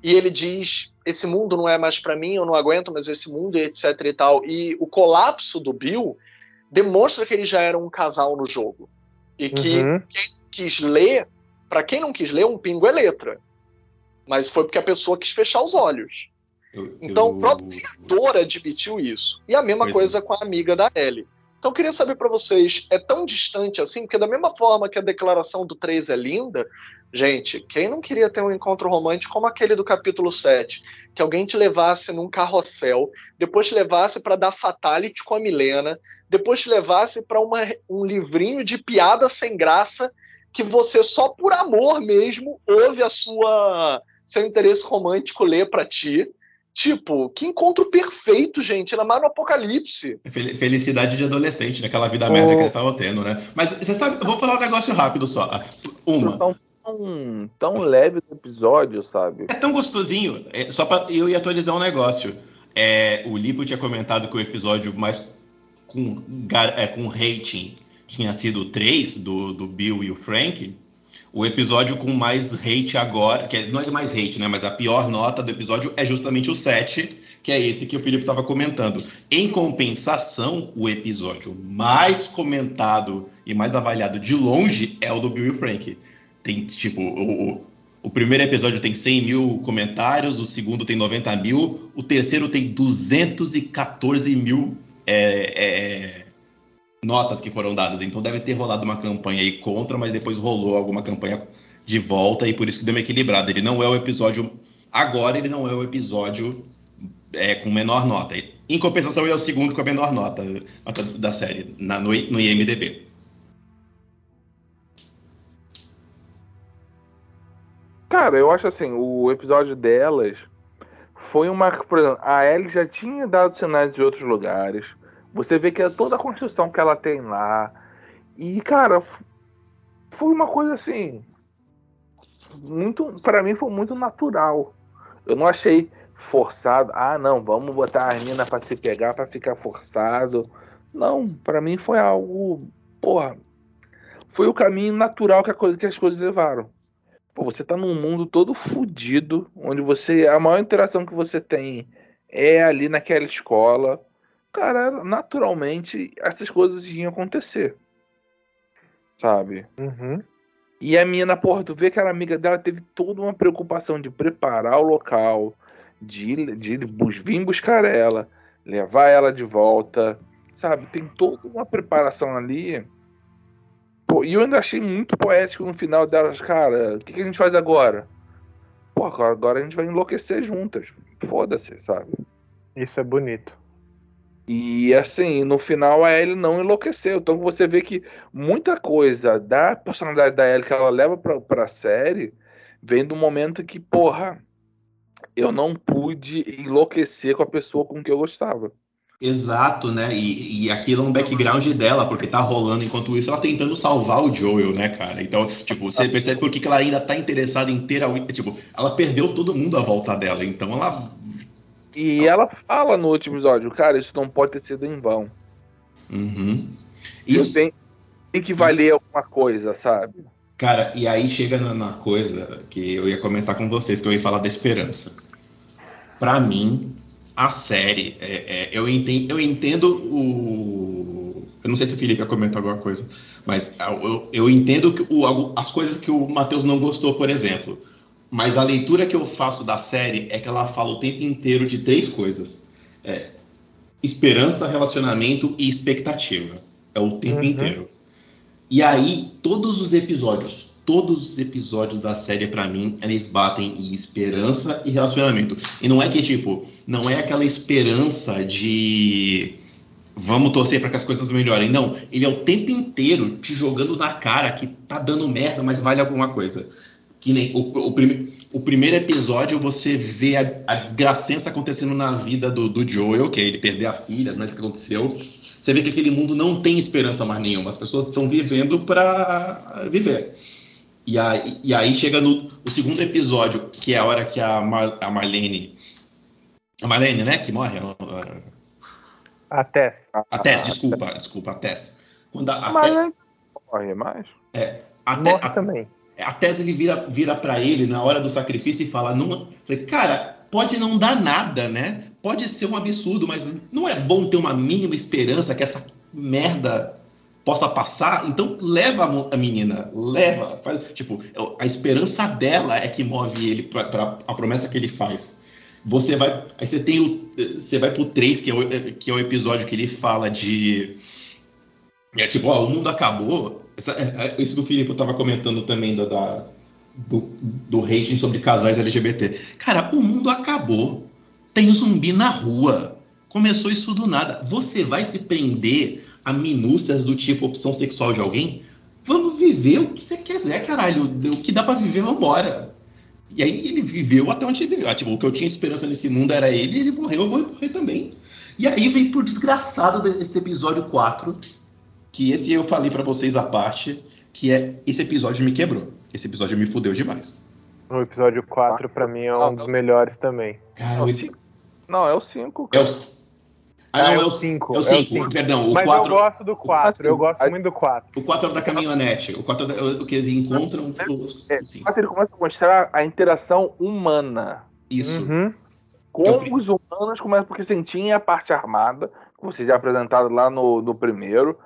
e ele diz: esse mundo não é mais para mim, eu não aguento mais esse mundo, e etc e tal. E o colapso do Bill demonstra que eles já eram um casal no jogo. E que uhum. quem quis ler, para quem não quis ler, um pingo é letra. Mas foi porque a pessoa quis fechar os olhos. Eu, então eu... o próprio criador admitiu isso. E a mesma pois coisa é. com a amiga da Ellie. Então eu queria saber para vocês, é tão distante assim? Porque da mesma forma que a declaração do 3 é linda, gente, quem não queria ter um encontro romântico como aquele do capítulo 7? Que alguém te levasse num carrossel, depois te levasse para dar fatality com a Milena, depois te levasse para um livrinho de piada sem graça que você só por amor mesmo ouve a sua seu interesse romântico ler para ti Tipo, que encontro perfeito, gente, ainda mais no apocalipse. Felicidade de adolescente, naquela vida oh. merda que eles estavam tendo, né? Mas você sabe, eu vou falar um negócio rápido só. Uma. Tão, tão, tão leve o episódio, sabe? É tão gostosinho. É, só pra eu ir atualizar um negócio. É, o Lipo tinha comentado que o episódio mais com, é, com rating tinha sido o 3 do, do Bill e o Frank. O episódio com mais hate agora, que é, não é mais hate, né? Mas a pior nota do episódio é justamente o 7, que é esse que o Felipe estava comentando. Em compensação, o episódio mais comentado e mais avaliado de longe é o do Bill e Frank. Tem, tipo, o, o primeiro episódio tem 100 mil comentários, o segundo tem 90 mil, o terceiro tem 214 mil é, é, notas que foram dadas. Então deve ter rolado uma campanha aí contra, mas depois rolou alguma campanha de volta e por isso que deu uma equilibrada. Ele não é o episódio. Agora ele não é o episódio é, com menor nota. Em compensação, ele é o segundo com a menor nota, da série, na, no, no IMDB. Cara, eu acho assim, o episódio delas foi uma. Por exemplo, a Ellie já tinha dado sinais de outros lugares. Você vê que é toda a construção que ela tem lá. E, cara, foi uma coisa assim. Muito. para mim foi muito natural. Eu não achei forçado. Ah, não, vamos botar a mina pra se pegar para ficar forçado. Não, para mim foi algo. Porra. Foi o caminho natural que, a coisa, que as coisas levaram. Pô, você tá num mundo todo fodido, onde você. A maior interação que você tem é ali naquela escola cara, naturalmente essas coisas iam acontecer. Sabe? Uhum. E a mina, porra, tu vê que a amiga dela teve toda uma preocupação de preparar o local, de, de vir buscar ela, levar ela de volta, sabe? Tem toda uma preparação ali. Pô, e eu ainda achei muito poético no final delas, cara, o que, que a gente faz agora? Pô, agora a gente vai enlouquecer juntas. Foda-se, sabe? Isso é bonito. E assim, no final a Ellie não enlouqueceu. Então você vê que muita coisa da personalidade da Ellie que ela leva pra, pra série vem do momento que, porra, eu não pude enlouquecer com a pessoa com que eu gostava. Exato, né? E, e aquilo é um background dela, porque tá rolando enquanto isso, ela tentando salvar o Joel, né, cara? Então, tipo, você percebe por que que ela ainda tá interessada em ter a. Tipo, ela perdeu todo mundo à volta dela, então ela. E ela fala no último episódio, cara, isso não pode ter sido em vão. Uhum. Isso Isso, tem, tem que valer alguma coisa, sabe? cara, e aí chega na, na coisa que eu ia comentar com vocês, que eu ia falar da esperança. Pra mim, a série, é- é, eu, entendo, eu entendo o. Eu não sei se o Felipe ia comentar alguma coisa, mas eu, eu entendo que o- as coisas que o Matheus não gostou, por exemplo. Mas a leitura que eu faço da série é que ela fala o tempo inteiro de três coisas: É, esperança, relacionamento e expectativa. É o tempo Uhum. inteiro. E aí, todos os episódios, todos os episódios da série, pra mim, eles batem em esperança e relacionamento. E não é que, tipo, não é aquela esperança de vamos torcer para que as coisas melhorem. Não, ele é o tempo inteiro te jogando na cara que tá dando merda, mas vale alguma coisa. Que nem o, o, prime- o primeiro episódio você vê a, a desgracença acontecendo na vida do, do Joel, que é ele perder a filha, é o que aconteceu. Você vê que aquele mundo não tem esperança mais nenhuma. As pessoas estão vivendo para viver. E aí, e aí chega no o segundo episódio, que é a hora que a, Mar, a Marlene. A Marlene, né? Que morre. a- Tess. A Tess, desculpa, desculpa, a Tess. Quando a, a, Tess- né? morre mais. a, Morre a- também. A Tess ele vira, vira para ele na hora do sacrifício e fala: não, falei, cara, pode não dar nada, né? Pode ser um absurdo, mas não é bom ter uma mínima esperança que essa merda possa passar? Então leva a menina, leva. Faz, tipo, a esperança dela é que move ele para a promessa que ele faz. Você vai. Aí você tem o. Você vai pro 3, que é o, que é o episódio que ele fala de. É tipo, ó, o mundo acabou. Essa- é- é- isso que o Filipe tava comentando também da, da- do, do rating sobre casais LGBT. Cara, o mundo acabou. Tem zumbi na rua. Começou isso do nada. Você vai se prender a minúcias do tipo opção sexual de alguém? Vamos viver o que você quiser, caralho. O que dá pra viver, vambora. E aí ele viveu até onde ele viveu. Ah, tipo, o que eu tinha esperança nesse mundo era ele, ele morreu, eu vou morrer também. E aí vem por desgraçado desse episódio 4, que esse eu falei pra vocês à parte, que é esse episódio me quebrou. Esse episódio me fudeu demais. O episódio 4, pra mim, é um dos melhores também. Cara, Não, sim. Não, é o 5. é o. Ah, não, é o 5. É o 5, perdão. O Mas 4 eu gosto do 4, assim, eu gosto muito do 4. o 4 é o da caminhonete. O 4 é o que eles encontram. É, o 5. Mas ele começa a mostrar a interação humana. Isso. Uhum. Como os humanos começam, porque assim, tinha a parte armada, que você já apresentado lá no, no primeiro,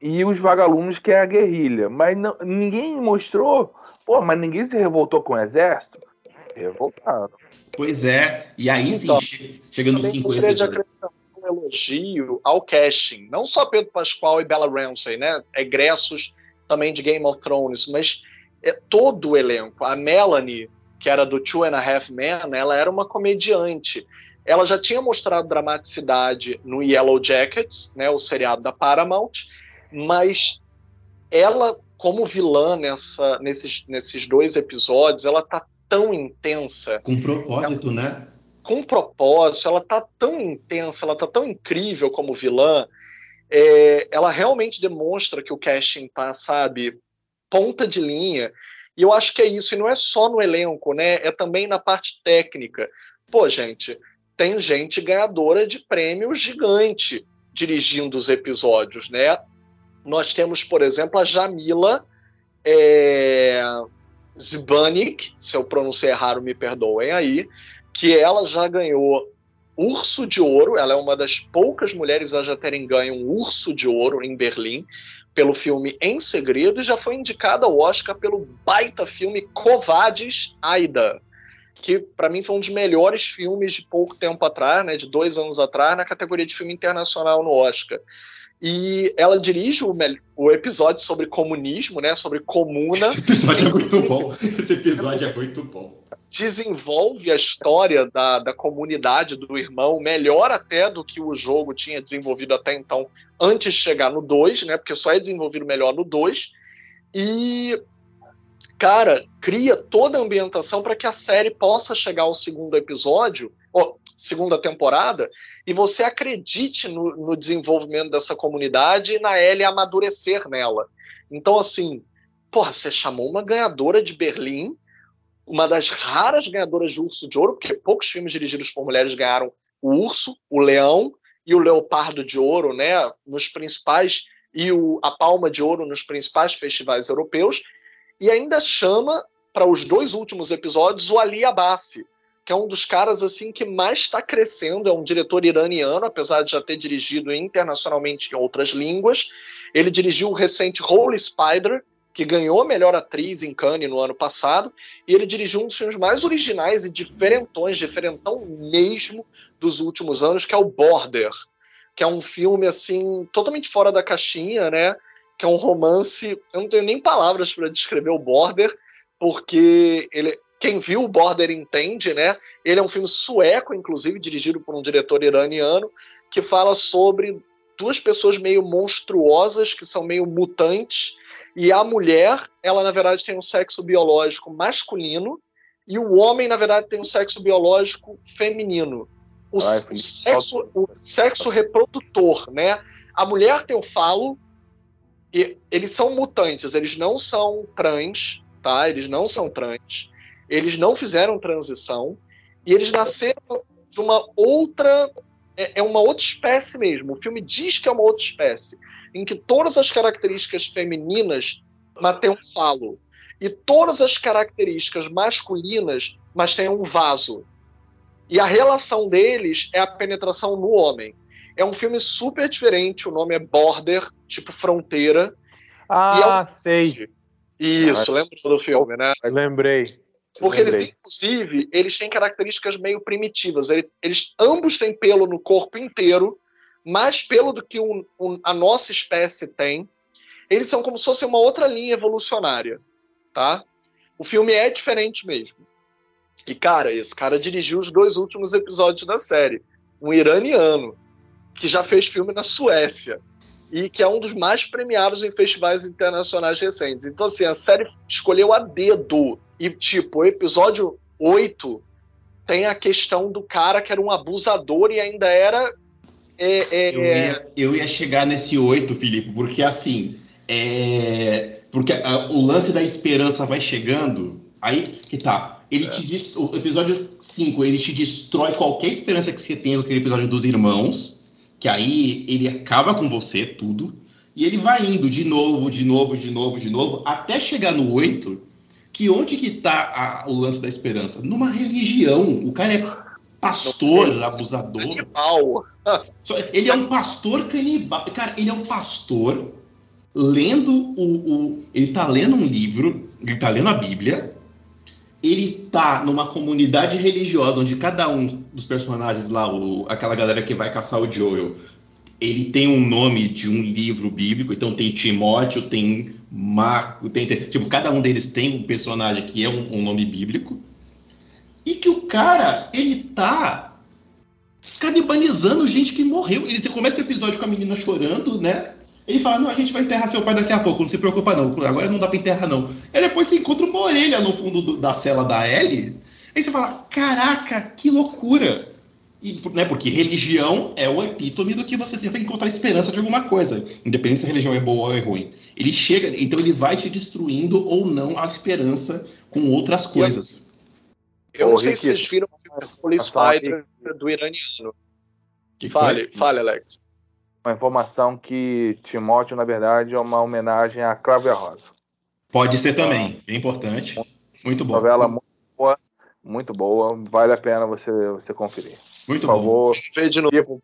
e os vagalumes, que é a guerrilha. Mas não- ninguém mostrou, pô, mas ninguém se revoltou com o exército? Revoltaram. Pois é. E aí sim, Então, che- chega nos Também 5 gostaria de episódios. acrescentar um elogio ao casting. Não só Pedro Pascoal e Bella Ramsey, né? Egressos também de Game of Thrones, mas é todo o elenco. A Melanie, que era do Two and a Half Men, ela era uma comediante. Ela já tinha mostrado dramaticidade no Yellow Jackets, né, o seriado da Paramount, mas ela, como vilã nessa, nesses, nesses dois episódios, ela tá tão intensa Com propósito, né? com propósito, ela tá tão intensa, ela tá tão incrível como vilã, é, ela realmente demonstra que o casting tá, sabe, ponta de linha. E eu acho que é isso, e não é só no elenco, né? É também na parte técnica. Pô, gente, tem gente ganhadora de prêmio gigante dirigindo os episódios, né? Nós temos, por exemplo, a Jamila é, Zbanik, se eu pronunciei errado, me perdoem aí, que ela já ganhou Urso de Ouro, ela é uma das poucas mulheres a já terem ganho um Urso de Ouro em Berlim, pelo filme Em Segredo, e já foi indicada ao Oscar pelo baita filme Covades Aida, que para mim foi um dos melhores filmes de pouco tempo atrás, né, de dois anos atrás, na categoria de filme internacional no Oscar. E ela dirige o, o episódio sobre comunismo, né, sobre comuna, Esse episódio é muito bom. Esse episódio é muito bom. desenvolve a história da, da comunidade do irmão melhor até do que o jogo tinha desenvolvido até então, antes de chegar no 2, né? Porque só é desenvolvido melhor no 2. E, cara, cria toda a ambientação para que a série possa chegar ao segundo episódio, segunda temporada, e você acredite no, no desenvolvimento dessa comunidade e na Ellie amadurecer nela. Então, assim, porra, você chamou uma ganhadora de Berlim uma das raras ganhadoras de Urso de Ouro, porque poucos filmes dirigidos por mulheres ganharam o Urso, o Leão e o Leopardo de Ouro, né, nos principais e o, a Palma de Ouro nos principais festivais europeus, e ainda chama para os dois últimos episódios o Ali Abassi, que é um dos caras assim que mais está crescendo, é um diretor iraniano, apesar de já ter dirigido internacionalmente em outras línguas. Ele dirigiu o recente Holy Spider, que ganhou a melhor atriz em Cannes no ano passado, e ele dirigiu um dos filmes mais originais e diferentões, diferentão mesmo, dos últimos anos, que é o Border, que é um filme assim totalmente fora da caixinha, né? Que é um romance, eu não tenho nem palavras para descrever o Border, porque ele quem viu o Border entende, né? Ele é um filme sueco, inclusive dirigido por um diretor iraniano, que fala sobre duas pessoas meio monstruosas que são meio mutantes e a mulher, ela na verdade tem um sexo biológico masculino e o homem, na verdade, tem um sexo biológico feminino. O, Ai, o sexo, o sexo reprodutor, né? A mulher tem o falo, e eles são mutantes, eles não são trans, tá? Eles não são trans. Eles não fizeram transição e eles nasceram de uma outra é, é uma outra espécie mesmo. O filme diz que é uma outra espécie em que todas as características femininas, mas tem um falo, e todas as características masculinas, mas tem um vaso. E a relação deles é a penetração no homem. É um filme super diferente, o nome é Border, tipo fronteira. Ah, é um... sei. Isso, lembra do filme, né? Lembrei. Porque eles, inclusive, eles têm características meio primitivas. Eles, eles ambos têm pelo no corpo inteiro, mais pelo do que um, um, a nossa espécie tem. Eles são como se fosse uma outra linha evolucionária, tá? O filme é diferente mesmo. E, cara, esse cara dirigiu os dois últimos episódios da série. Um iraniano, que já fez filme na Suécia. E que é um dos mais premiados em festivais internacionais recentes. Então, assim, a série escolheu a dedo. E, tipo, o episódio 8 tem a questão do cara que era um abusador e ainda era é, é, eu, ia, eu, ia, chegar nesse 8, Felipe, porque assim, é, porque a, o lance da esperança vai chegando, aí que tá. Ele te diz, o episódio 5, ele te destrói qualquer esperança que você tenha com aquele episódio dos irmãos, que aí ele acaba com você, tudo, e ele vai indo de novo, de novo, de novo, de novo, até chegar no 8, que onde que tá a, o lance da esperança? Numa religião. O cara é pastor abusador. Canibal. Ele é um pastor canibal. Cara, ele é um pastor lendo o, o, Ele tá lendo um livro, ele tá lendo a Bíblia. Ele tá numa comunidade religiosa onde cada um dos personagens lá, o, aquela galera que vai caçar o Joel, ele tem um nome de um livro bíblico. Então tem Timóteo, tem Marco, tem, tem tipo, cada um deles tem um personagem que é um, um nome bíblico e que o cara, ele tá canibalizando gente que morreu. Ele começa o episódio com a menina chorando, né? Ele fala, não, a gente vai enterrar seu pai daqui a pouco, não se preocupa não, agora não dá pra enterrar não. Aí depois você encontra uma orelha no fundo do, da cela da Ellie, aí você fala, caraca, que loucura. E, né, porque religião é o epítome do que você tenta encontrar esperança de alguma coisa, independente se a religião é boa ou é ruim. Ele chega, então ele vai te destruindo ou não a esperança com outras coisas. Eu não sei se vocês viram o filme Police Spider do iraniano. Que fale, foi? fale, Alex. Uma informação que Timóteo, na verdade, é uma homenagem a Cláudia Rosa. Pode ser também, é importante. Muito bom. Novela muito boa, muito boa, vale a pena você, você conferir. Muito Por bom. Favor, de novo.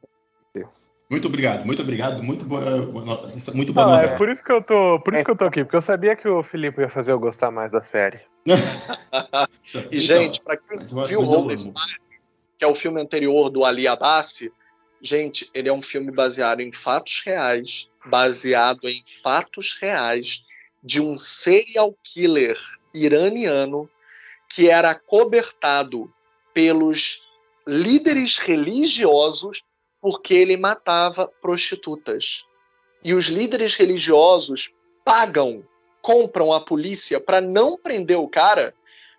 Muito obrigado, muito obrigado, muito boa, muito boa ah, É por isso que eu tô, por isso que eu tô aqui, porque eu sabia que o Felipe ia fazer eu gostar mais da série. e gente, para quem viu Holy que é o filme anterior do Ali Abassi, gente, ele é um filme baseado em fatos reais, baseado em fatos reais de um serial killer iraniano que era cobertado pelos líderes religiosos porque ele matava prostitutas. E os líderes religiosos pagam, compram a polícia para não prender o cara,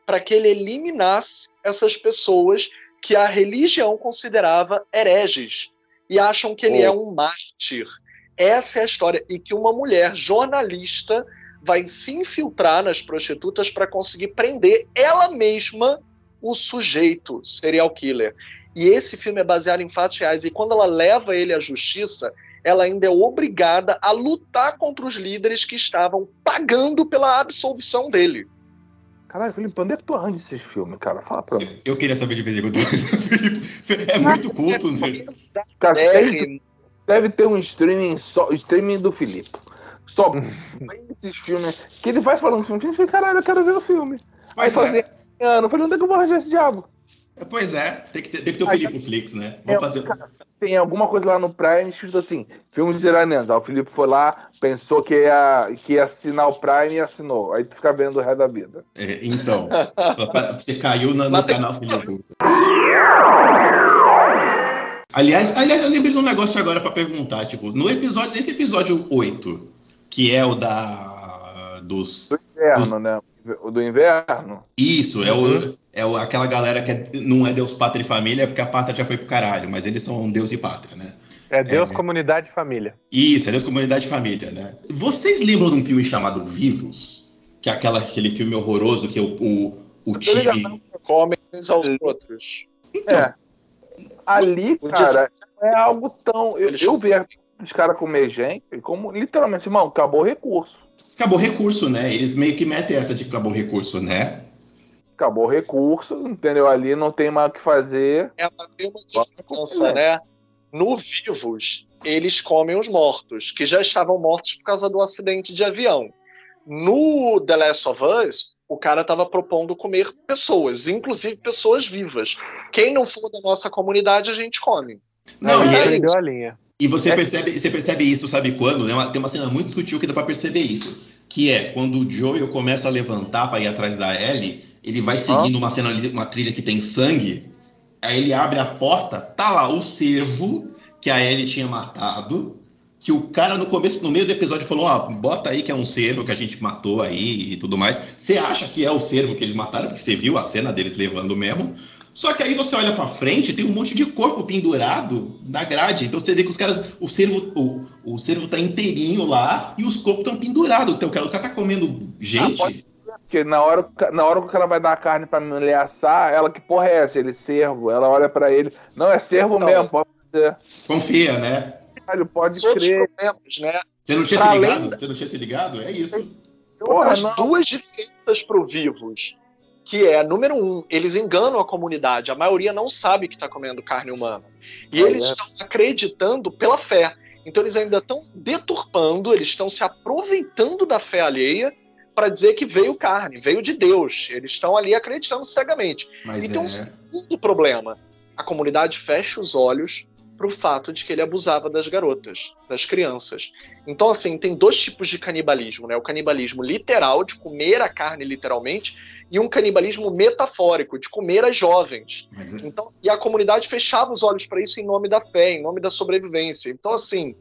para que ele eliminasse essas pessoas que a religião considerava hereges e acham que ele oh. é um mártir. Essa é a história. E que uma mulher jornalista vai se infiltrar nas prostitutas para conseguir prender ela mesma o sujeito serial killer. E esse filme é baseado em fatos reais. E quando ela leva ele à justiça, ela ainda é obrigada a lutar contra os líderes que estavam pagando pela absolvição dele. Caralho, Felipe, onde é que tu arranja esses filmes, cara? Fala pra mim. Eu, eu queria saber de vez em quando. é muito culto, né? Cara, deve, deve ter um streaming só, streaming do Felipe. Só esses filmes. Que ele vai falando filme, filme, caralho, eu quero ver o filme. Aí é. ano, eu falei, onde é que eu vou arranjar esse diabo? Pois é, tem que ter, tem que ter o Felipe Flix, né? Vamos é, fazer. Cara, tem alguma coisa lá no Prime escrito assim: filmes iranianos. Aí o Felipe foi lá, pensou que ia, que ia assinar o Prime e assinou. Aí tu fica vendo o resto da vida. É, então, você caiu no, no canal Felipe. Aliás, aliás, eu lembrei de um negócio agora para perguntar, tipo, no episódio, nesse episódio 8, que é o da dos do inverno, dos... né? O do inverno. Isso, é uhum. o é aquela galera que é, não é Deus, pátria e família, porque a pátria já foi pro caralho, mas eles são Deus e pátria, né? É Deus, é, comunidade e família. Isso, é Deus, comunidade e família, né? Vocês lembram de um filme chamado Vivos? Que é aquela, aquele filme horroroso que o, o, o time. Comem aos outros. Então, é. Ali, cara, é algo tão. Eu, eu vi os caras comer gente, como literalmente, irmão, acabou o recurso. Acabou o recurso, né? Eles meio que metem essa de acabou o recurso, né? Acabou o recurso, entendeu? Ali não tem mais o que fazer. Ela tem uma diferença, né? No Vivos, eles comem os mortos, que já estavam mortos por causa do acidente de avião. No The Last of Us, o cara estava propondo comer pessoas, inclusive pessoas vivas. Quem não for da nossa comunidade, a gente come. Não, e ele deu a linha. E você é. percebe, você percebe isso, sabe quando? Né? Tem uma cena muito sutil que dá para perceber isso. Que é quando o Joel começa a levantar para ir atrás da Ellie, ele vai seguindo uma cena, uma trilha que tem sangue. Aí ele abre a porta, tá lá o cervo que a Ellie tinha matado. Que o cara no começo, no meio do episódio, falou: Ó, ah, bota aí que é um cervo que a gente matou aí e tudo mais. Você acha que é o cervo que eles mataram, porque você viu a cena deles levando mesmo. Só que aí você olha para frente, tem um monte de corpo pendurado na grade. Então você vê que os caras, o cervo, o, o cervo tá inteirinho lá e os corpos estão pendurados. Então o cara, o cara tá comendo gente. Ah, porque na hora, na hora que o cara vai dar a carne pra mulher assar, ela que porra é essa? Ele servo. Ela olha pra ele. Não, é servo não. mesmo, pode ser. Confia, né? Caralho, pode crer. Problemas, né? Você não tinha pra se ligado? Você não tinha se ligado? É isso. Outras duas diferenças pro vivos. Que é, número um, eles enganam a comunidade. A maioria não sabe que está comendo carne humana. E ah, eles é. estão acreditando pela fé. Então eles ainda estão deturpando, eles estão se aproveitando da fé alheia para dizer que veio carne, veio de Deus. Eles estão ali acreditando cegamente. Mas e tem um é. segundo problema: a comunidade fecha os olhos para o fato de que ele abusava das garotas, das crianças. Então, assim, tem dois tipos de canibalismo, né? O canibalismo literal, de comer a carne literalmente, e um canibalismo metafórico, de comer as jovens. É... Então, e a comunidade fechava os olhos para isso em nome da fé, em nome da sobrevivência. Então, assim,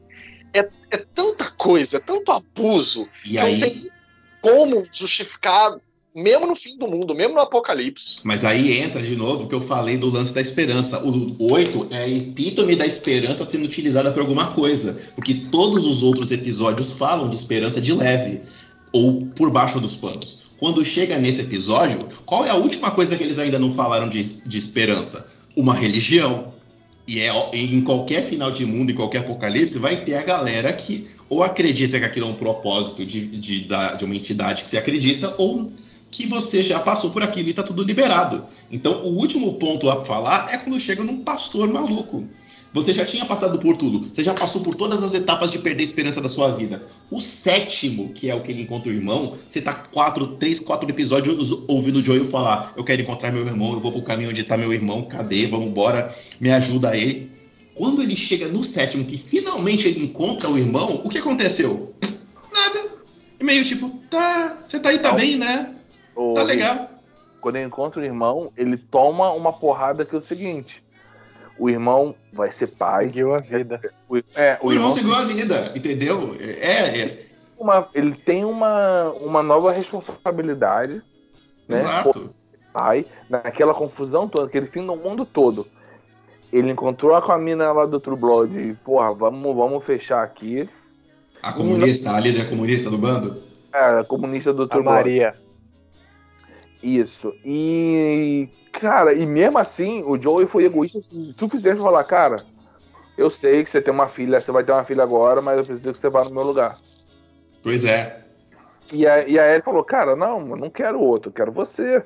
é, é tanta coisa, é tanto abuso, e que aí... não tem como justificar, mesmo no fim do mundo, mesmo no apocalipse. Mas aí entra de novo o que eu falei do lance da esperança. O 8 é a epítome da esperança sendo utilizada para alguma coisa. Porque todos os outros episódios falam de esperança de leve ou por baixo dos panos. Quando chega nesse episódio, qual é a última coisa que eles ainda não falaram de, de esperança? Uma religião. E é em qualquer final de mundo, em qualquer apocalipse, vai ter a galera que ou acredita que aquilo é um propósito de, de, de uma entidade que você acredita, ou que você já passou por aquilo e está tudo liberado. Então, o último ponto a falar é quando chega num pastor maluco. Você já tinha passado por tudo, você já passou por todas as etapas de perder a esperança da sua vida. O sétimo, que é o que ele encontra o irmão, você tá quatro, três, quatro episódios ouvindo o Joel falar: Eu quero encontrar meu irmão, eu vou pro caminho onde tá meu irmão, cadê? Vamos embora, me ajuda aí. Quando ele chega no sétimo, que finalmente ele encontra o irmão, o que aconteceu? Nada. E meio tipo, tá, você tá aí, tá bem, né? Tá legal. quando ele encontra o irmão, ele toma uma porrada que é o seguinte: o irmão vai ser pai. Seguiu a vida. O, é, o, o irmão, irmão seguiu a vida, entendeu? É, é. Uma, ele tem uma, uma nova responsabilidade. Né, Exato. Pai, naquela confusão toda, aquele fim do mundo todo. Ele encontrou com a mina lá do True Blood e, porra, vamos, vamos fechar aqui. A comunista, a líder comunista do bando? É, a comunista do True a Maria. Isso. E, cara, e mesmo assim, o Joey foi egoísta o suficiente falar, cara, eu sei que você tem uma filha, você vai ter uma filha agora, mas eu preciso que você vá no meu lugar. Pois é. E, a, e aí ele falou, cara, não, eu não quero outro, eu quero você.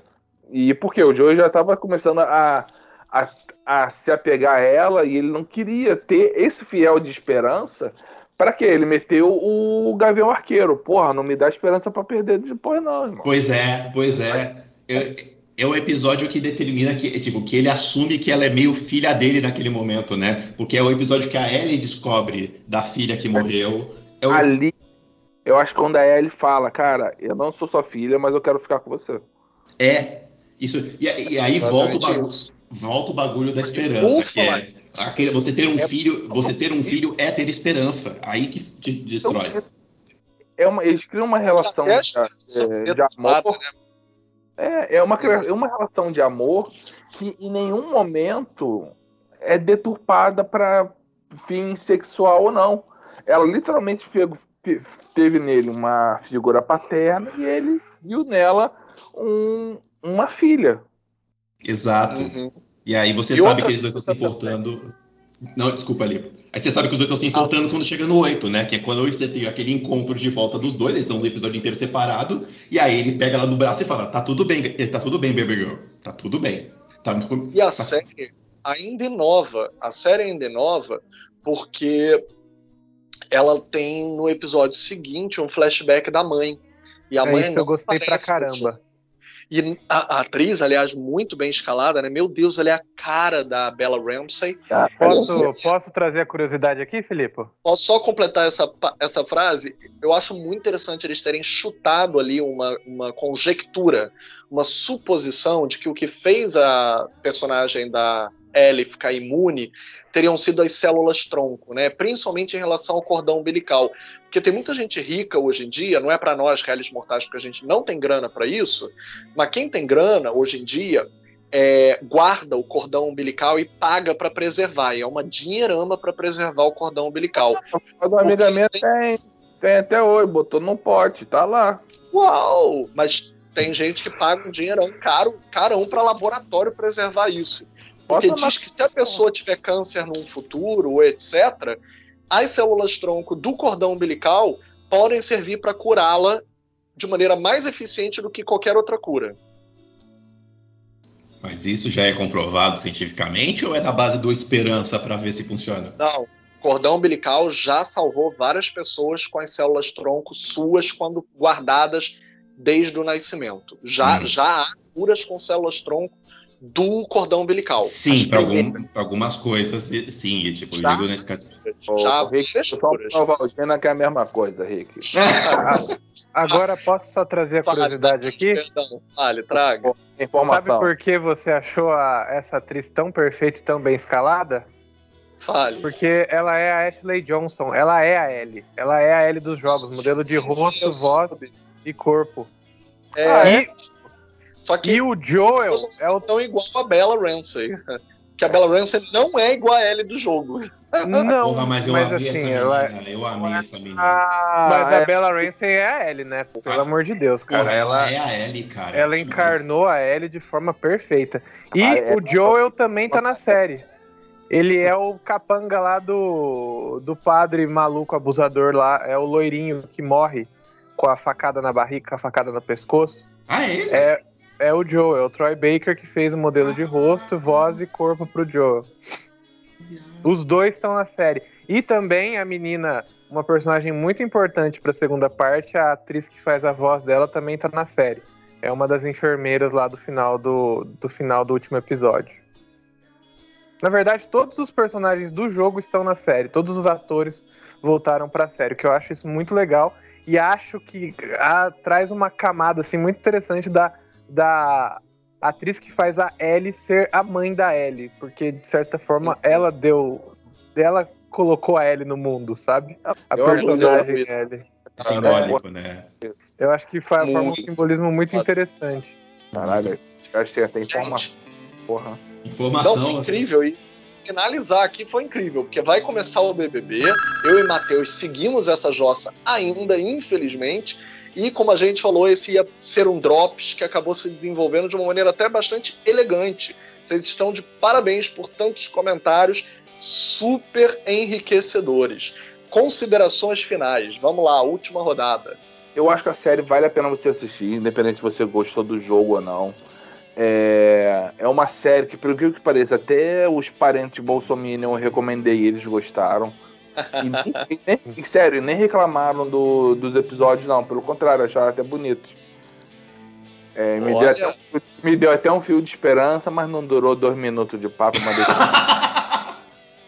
E porque o Joey já estava começando a, a, a, se apegar a ela e ele não queria ter esse fiel de esperança. Para quê? Ele meteu o Gavião Arqueiro. Porra, não me dá esperança para perder depois, não, irmão. Pois é, pois é. é. É o episódio que determina que, tipo, que ele assume que ela é meio filha dele naquele momento, né? Porque é o episódio que a Ellie descobre da filha que morreu. É o... Ali eu acho que quando a Ellie fala, cara, eu não sou sua filha, mas eu quero ficar com você. É. Isso, e, e aí volta o, bagulho, volta o bagulho da esperança, que é aquele, você ter um é, filho, você ter um filho é ter esperança. Aí que te destrói. É uma, eles criam uma relação de, é, de amor. Né? É, é uma, é uma relação de amor que em nenhum momento é deturpada para fim sexual ou não. Ela literalmente pegou, teve nele uma figura paterna e ele viu nela um, uma filha. Exato. Uhum. E aí você e sabe que eles dois estão se importando. Não, desculpa ali. Aí você sabe que os dois estão se importando ah. quando chega no 8, né? Que é quando você tem aquele encontro de volta dos dois, eles estão no episódio inteiro separado, e aí ele pega ela no braço e fala: Tá tudo bem, tá tudo bem, baby girl. Tá tudo bem. Tá... E a tá... série ainda é nova. A série ainda é nova porque ela tem no episódio seguinte um flashback da mãe. E a é mãe isso eu gostei pra caramba. E a, a, atriz, aliás, muito bem escalada, né? Meu Deus, ela é a cara da Bella Ramsey. Ah, posso, posso trazer a curiosidade aqui, Filipe? Posso só completar essa, essa frase? Eu acho muito interessante eles terem chutado ali uma, uma conjectura, uma suposição de que o que fez a personagem da Ellie ficar imune teriam sido as células tronco, né? Principalmente em relação ao cordão umbilical, porque tem muita gente rica hoje em dia, não é para nós réis mortais porque a gente não tem grana para isso, mas quem tem grana hoje em dia é, guarda o cordão umbilical e paga para preservar. E é uma dinheirama para preservar o cordão umbilical. O amiga minha tem... tem, tem até hoje, botou num pote, tá lá. Uau! Mas tem gente que paga um dinheirão caro, carão para laboratório preservar isso. Porque diz que se a pessoa tiver câncer num futuro, etc., as células tronco do cordão umbilical podem servir para curá-la de maneira mais eficiente do que qualquer outra cura. Mas isso já é comprovado cientificamente ou é da base do esperança para ver se funciona? Não. Cordão umbilical já salvou várias pessoas com as células tronco suas quando guardadas desde o nascimento. Já, hum. já há curas com células tronco do cordão umbilical. Sim, para algum, algumas coisas, sim. E, tipo, já, eu digo nesse caso. Já, Rick, só Valgena que é a mesma coisa, Rick. Agora posso só trazer a curiosidade aqui? Perdão, fale, traga. Informação. Sabe por que você achou a, essa atriz tão perfeita e tão bem escalada? Fale. Porque ela é a Ashley Johnson, ela é a Ellie. Ela é a Ellie dos jogos, modelo de rosto, voz e corpo. É, ah, é? Só que e o Joel é o... tão igual a Bella Ramsey. Que a Bella Ramsey não é igual a Ellie do jogo. Não, Porra, mas eu mas amei assim, essa ela... menina. Eu amei essa menina. Ah, mas a é... Bella Ramsey é a Ellie, né? Pelo amor de Deus, cara. Porra, ela é a Ellie, cara. Ela encarnou a Ellie de forma perfeita. E ah, é... o Joel também tá na série. Ele é o capanga lá do, do padre maluco abusador lá. É o loirinho que morre com a facada na barriga, com a facada no pescoço. Ah, é ele? É, é o Joe, é o Troy Baker que fez o modelo de rosto, voz e corpo pro Joe. Os dois estão na série. E também a menina, uma personagem muito importante para a segunda parte, a atriz que faz a voz dela também tá na série. É uma das enfermeiras lá do final do, do final do último episódio. Na verdade, todos os personagens do jogo estão na série, todos os atores voltaram para a série, que eu acho isso muito legal e acho que a, traz uma camada assim muito interessante da da atriz que faz a Ellie ser a mãe da Ellie, porque de certa forma ela deu. Ela colocou a Ellie no mundo, sabe? A Eu personagem isso. Ellie. Simbólico, né? Eu acho que forma um Muito. simbolismo muito interessante. Caralho, caras têm até informação. Porra. Informação. Não, foi incrível. E finalizar aqui foi incrível, porque vai começar o BBB. Eu e Matheus seguimos essa jossa ainda, infelizmente. E como a gente falou, esse ia ser um Drops que acabou se desenvolvendo de uma maneira até bastante elegante. Vocês estão de parabéns por tantos comentários super enriquecedores. Considerações finais. Vamos lá, última rodada. Eu acho que a série vale a pena você assistir, independente se você gostou do jogo ou não. É, é uma série que, pelo que pareça, até os parentes Bolsominion eu recomendei e eles gostaram. E, nem- e nem- e, sério, nem reclamaram do- dos episódios, não. Pelo contrário, acharam até bonitos. É, me, deu até, um- me deu até um fio de esperança, mas não durou dois minutos de papo, mas deixou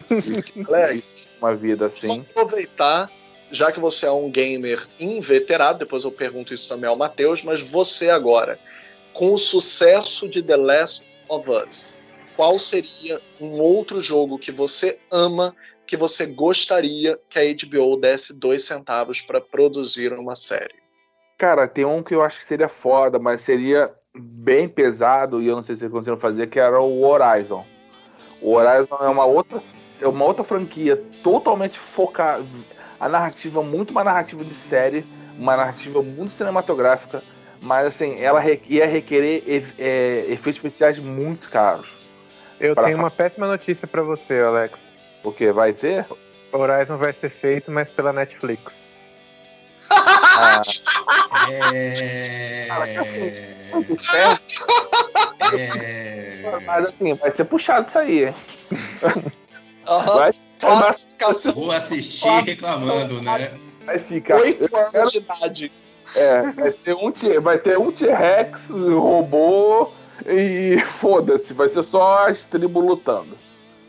uma vida assim. Vamos aproveitar, já que você é um gamer inveterado, depois eu pergunto isso também ao Matheus, mas você agora, com o sucesso de The Last of Us, qual seria um outro jogo que você ama, que você gostaria que a HBO desse dois centavos para produzir uma série? Cara, tem um que eu acho que seria foda, mas seria bem pesado e eu não sei se eles conseguiram fazer, que era o Horizon. O Horizon é uma outra, é uma outra franquia totalmente focada. A narrativa, muito uma narrativa de série, uma narrativa muito cinematográfica, mas assim, ela re- ia requerer é, efeitos especiais muito caros. Eu tenho uma péssima notícia pra você, Alex. Porque vai ter? Horizon vai ser feito, mas pela Netflix. Ah, É... é... mas assim, vai ser puxado isso aí, hein? Vai, classificação Vou assistir reclamando, né? vai ficar. 8 eu quero- anos de idade. É, vai ter um T- vai ter um T-Rex, robô e foda-se, vai ser só as tribos lutando.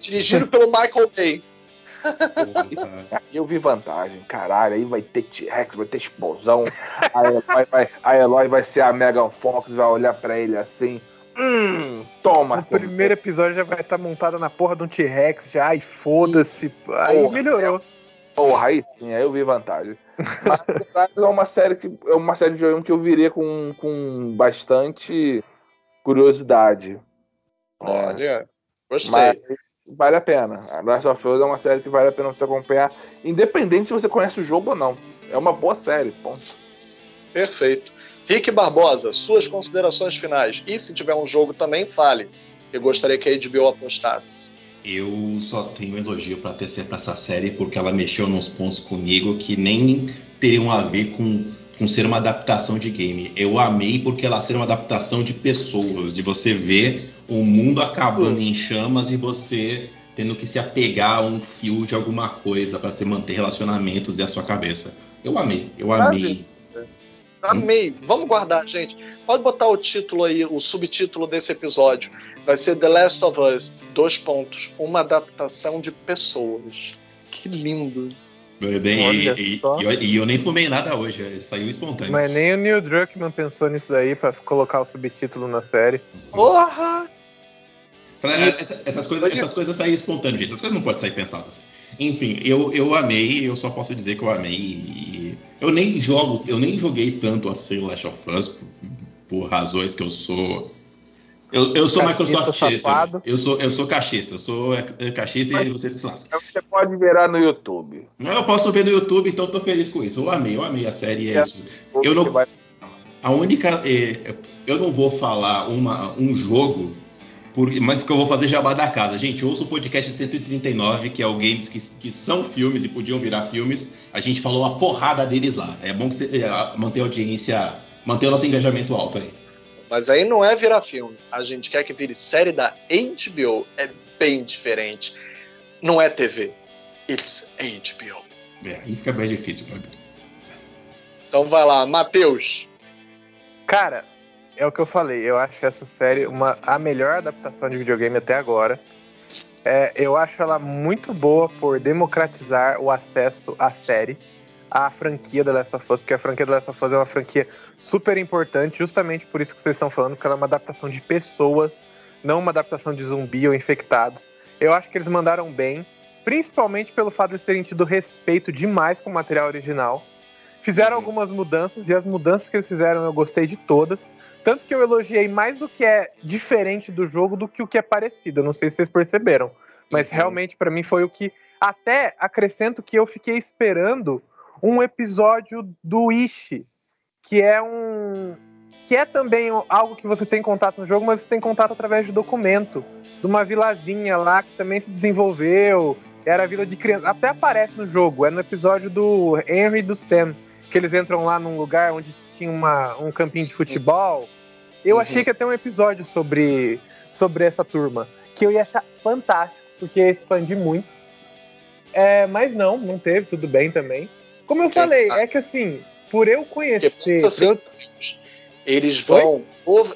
Dirigido pelo Michael Bay. Eu vi vantagem, caralho, aí vai ter T-Rex, vai ter explosão, a Eloy vai, a Eloy vai ser a Megan Fox, vai olhar pra ele assim, hum, toma. O primeiro episódio já vai estar montado na porra de um T-Rex, já, ai, foda-se. Aí Porra, melhorou. Porra, aí sim, aí eu vi vantagem. Mas é uma série que é uma série de jogo que eu viria com, com bastante curiosidade. É. Olha, gostei. Mas vale a pena. A Last of Us é uma série que vale a pena você acompanhar, independente se você conhece o jogo ou não. É uma boa série, ponto. Perfeito. Rick Barbosa, suas considerações finais. E se tiver um jogo também, fale. Eu gostaria que a HBO apostasse. Eu só tenho elogio pra tecer pra essa série porque ela mexeu nos pontos comigo que nem teriam a ver com, com ser uma adaptação de game. Eu amei porque ela ser uma adaptação de pessoas, de você ver o mundo acabando em chamas e você tendo que se apegar a um fio de alguma coisa pra se manter relacionamentos e a sua cabeça. Eu amei, eu amei. Amei. Vamos guardar, gente. Pode botar o título aí, o subtítulo desse episódio. Vai ser The Last of Us, dois pontos. Uma adaptação de pessoas. Que lindo. E, Olha e- e eu, e eu nem fumei nada hoje, saiu espontâneo. Mas nem o Neil Druckmann pensou nisso daí pra colocar o subtítulo na série. Porra! Essa- essas, coisas, essas coisas saem espontâneas, gente. Essas coisas não podem sair pensadas. Enfim, eu, eu amei, eu só posso dizer que eu amei. e eu nem jogo, eu nem joguei tanto assim Last of Us por, por razões que eu sou. Eu, eu sou Microsoft. safado. Eu sou, eu sou cachista, eu sou é, é, cachista e vocês que se lascam. Você pode virar no YouTube. Mas eu posso ver no YouTube, então tô feliz com isso. Eu amei, eu amei a série. É É. isso. Eu não- vai- A única. é, eu não vou falar uma, um jogo, por, mas porque eu vou fazer jabá da casa. Gente, ouça o podcast 139, que é o Games que, que são filmes e podiam virar filmes. A gente falou a porrada deles lá. É bom que você é, manter a audiência, manter o nosso engajamento alto aí. Mas aí não é virar filme. A gente quer que vire série da HBO. É bem diferente. Não é TV. It's HBO. É, aí fica bem difícil pra mim. Então vai lá, Matheus. Cara, é o que eu falei. Eu acho essa série uma, a melhor adaptação de videogame até agora. É, eu acho ela muito boa por democratizar o acesso à série. A franquia da Last of Us, porque a franquia da Last of Us é uma franquia super importante, justamente por isso que vocês estão falando, porque ela é uma adaptação de pessoas, não uma adaptação de zumbi ou infectados. Eu acho que eles mandaram bem, principalmente pelo fato de eles terem tido respeito demais com o material original. Fizeram uhum. algumas mudanças, e as mudanças que eles fizeram eu gostei de todas. Tanto que eu elogiei mais o que é diferente do jogo do que o que é parecido. Eu não sei se vocês perceberam. Mas uhum. realmente, para mim, foi o que. Até acrescento que eu fiquei esperando um episódio do Ishi, que é um. que é também algo que você tem contato no jogo, mas você tem contato através de documento. De uma vilazinha lá que também se desenvolveu. Era a vila de crianças. Até aparece no jogo. É no episódio do Henry e do Sam que eles entram lá num lugar onde tinha uma, um campinho de futebol. Eu uhum. achei que ia ter um episódio sobre, sobre essa turma, que eu ia achar fantástico, porque ia expandir muito. É, mas não, não teve, tudo bem também. Como eu Quem falei, sabe? é que assim, por eu conhecer. Assim, eu... Eles vão.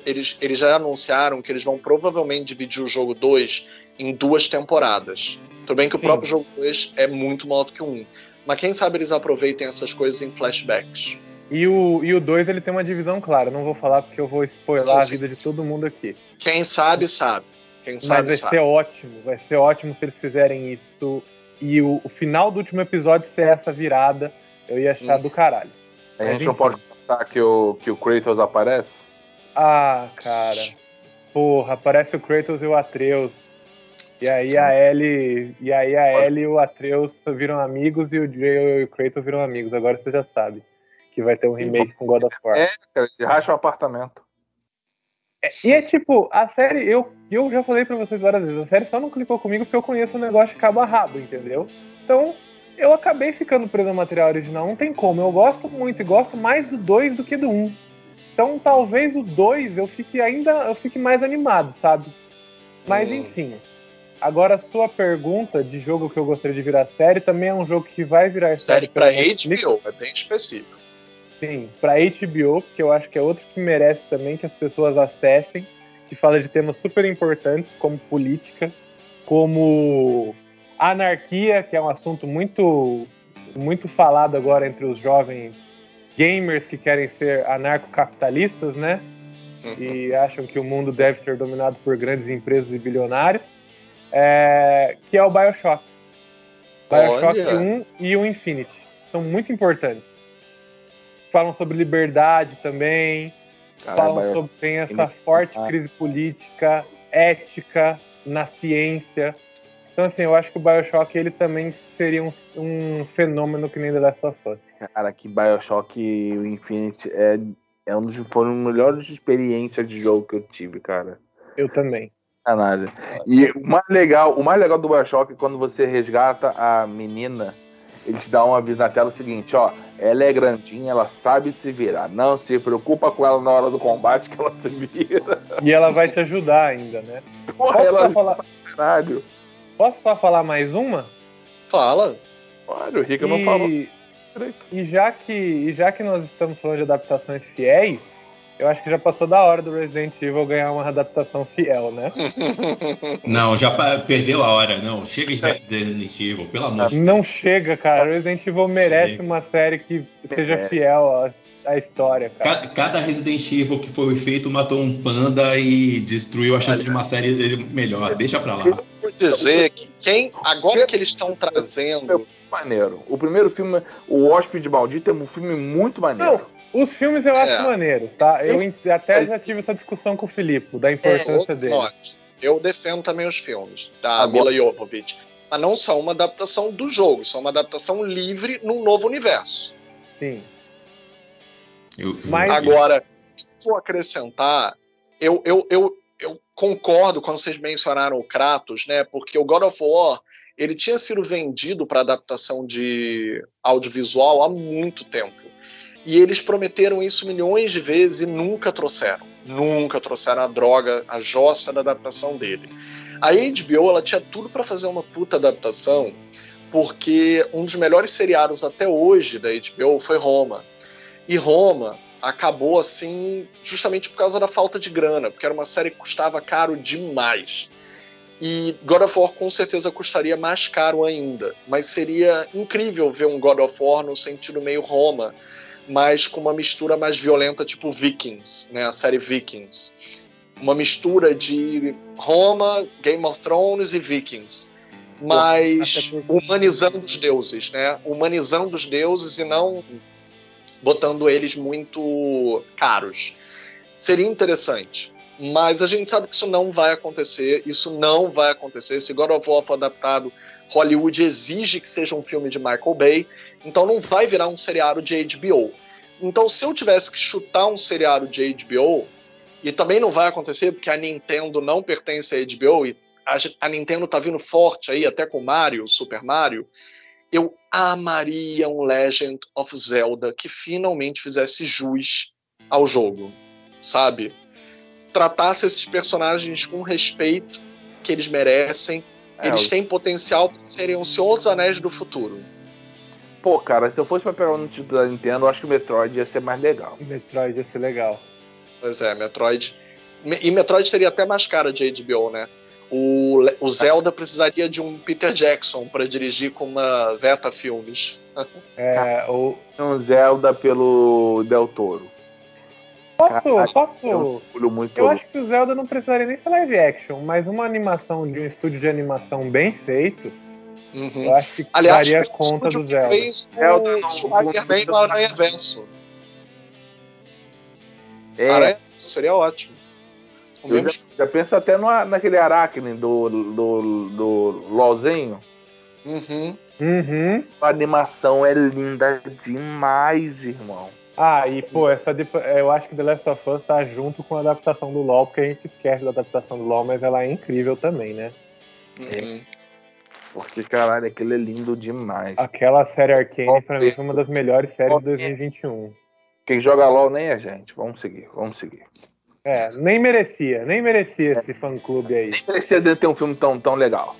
Eles, eles já anunciaram que eles vão provavelmente dividir o jogo 2 em duas temporadas. Tudo bem que o Sim. próprio jogo 2 é muito maior do que o 1. Um. Mas quem sabe eles aproveitem essas coisas em flashbacks. E o 2 e o dois, ele tem uma divisão clara. Não vou falar porque eu vou spoiler a vida de todo mundo aqui. Quem sabe, sabe. Quem sabe, Mas vai sabe. ser ótimo. Vai ser ótimo se eles fizerem isso. E o, o final do último episódio ser essa virada, eu ia achar hum. do caralho. A gente não pode contar que o, que o Kratos aparece? Ah, cara. Porra, aparece o Kratos e o Atreus. E aí a Ellie, e aí a Ellie e o Atreus viram amigos e o Joel e o Kratos viram amigos. Agora você já sabe que vai ter um remake com God of War. É, cara, racha o apartamento. É, e é tipo, a série, eu, eu já falei pra vocês várias vezes, a série só não clicou comigo porque eu conheço o negócio de cabo a rabo, entendeu? Então, eu acabei ficando preso ao material original, não tem como. Eu gosto muito e gosto mais do 2 do que do 1. Um. Então, talvez o 2 eu fique ainda, eu fique mais animado, sabe? Mas hum. enfim, Agora, a sua pergunta de jogo que eu gostaria de virar série também é um jogo que vai virar série. Série pra HBO, é bem específico. Sim, pra HBO, que eu acho que é outro que merece também que as pessoas acessem, que fala de temas super importantes, como política, como anarquia, que é um assunto muito, muito falado agora entre os jovens gamers que querem ser anarcocapitalistas, né? Uhum. E acham que o mundo deve ser dominado por grandes empresas e bilionários é, que é o Bioshock. Bioshock Olha. 1 e o Infinity. São muito importantes. Falam sobre liberdade também. falam sobre tem essa forte crise política, ética na ciência. Então, assim, eu acho que o Bioshock ele também seria um, um fenômeno que nem The Last of Us. Cara, que Bioshock e o Infinity é, é um dos, foram melhores experiências de jogo que eu tive, cara. Eu também. Sacanagem. E o mais legal, o mais legal do Bioshock é quando você resgata a menina, ele te dá um aviso na tela o seguinte, ó, ela é grandinha, ela sabe se virar. Não se preocupa com ela na hora do combate que ela se vira. E ela vai te ajudar ainda, né? Porra, Posso ela só falar... Caralho. Posso só falar mais uma? Fala. Olha, o Rica e... não falou. E já que, e já que nós estamos falando de adaptações fiéis, eu acho que já passou da hora do Resident Evil ganhar uma adaptação fiel, né? Não, já perdeu a hora, não. Chega de Resident Evil, pelo amor de Deus. Não chega, cara. Resident Evil merece chega. uma série que seja é. fiel à, à história, cara. Cada, cada, Resident Evil que foi feito matou um panda e destruiu a chance de uma série melhor. Deixa pra lá. Vou dizer que quem, agora que eles estão trazendo. Maneiro. O primeiro filme, O Hóspede Maldito, é um filme muito maneiro. Não. Os filmes eu acho é. maneiros, tá? Eu até já tive essa discussão com o Filipe, da importância é, deles. Eu defendo também os filmes da Agora... Mila Jovovich. Mas não são uma adaptação do jogo, são uma adaptação livre num novo universo. Sim. Eu... Mas... Agora, se for acrescentar, eu, eu, eu, eu concordo quando vocês mencionaram o Kratos, né? Porque o God of War ele tinha sido vendido para adaptação de audiovisual há muito tempo. E eles prometeram isso milhões de vezes e nunca trouxeram. Nunca trouxeram a droga, a jossa da adaptação dele. A HBO ela tinha tudo para fazer uma puta adaptação, porque um dos melhores seriados até hoje da HBO foi Roma. E Roma acabou assim justamente por causa da falta de grana, porque era uma série que custava caro demais. E God of War com certeza custaria mais caro ainda, mas seria incrível ver um God of War no sentido meio Roma, mas com uma mistura mais violenta, tipo Vikings, né? A série Vikings. Uma mistura de Roma, Game of Thrones e Vikings. Mas humanizando os deuses, né? Humanizando os deuses e não botando eles muito caros. Seria interessante. Mas a gente sabe que isso não vai acontecer. Isso não vai acontecer. Se God of War for adaptado, Hollywood exige que seja um filme de Michael Bay. Então não vai virar um seriado de HBO. Então, se eu tivesse que chutar um seriado de HBO, e também não vai acontecer porque a Nintendo não pertence à HBO e a, Nintendo tá vindo forte aí, até com Mario, Super Mario, eu amaria um Legend of Zelda que finalmente fizesse jus ao jogo, sabe? Tratasse esses personagens com respeito que eles merecem. É, eles têm potencial para serem os Senhor dos Anéis do futuro. Pô, cara, se eu fosse pra pegar um título da Nintendo, eu acho que o Metroid ia ser mais legal. Metroid ia ser legal. Pois é, Metroid. E Metroid teria até mais cara de HBO, né? O, o Zelda precisaria de um Peter Jackson para dirigir com uma Veta Filmes. É, o... Um Zelda pelo Del Toro. Posso, Caraca, posso. Eu, eu acho que o Zelda não precisaria nem ser live action, mas uma animação de um estúdio de animação bem feito Uhum. Eu acho que Aliás, daria conta do Zelda. Fez Zelda no Spider-Man no Aranha Verso. É. Aranha seria ótimo. Já, já penso até no, naquele Aracne do, do, do LOLzinho. Uhum. Uhum. A animação é linda demais, irmão. Ah, e pô, essa eu acho que The Last of Us tá junto com a adaptação do LoL, porque a gente esquece da adaptação do LoL, mas ela é incrível também, né? Uhum. Porque, caralho, aquilo é lindo demais. Aquela série Arcane, pra mim, foi uma das melhores séries de 2021. Quem joga LOL nem é gente. Vamos seguir, vamos seguir. É, nem merecia, nem merecia esse fã-clube aí. Nem merecia ter um filme tão, tão legal.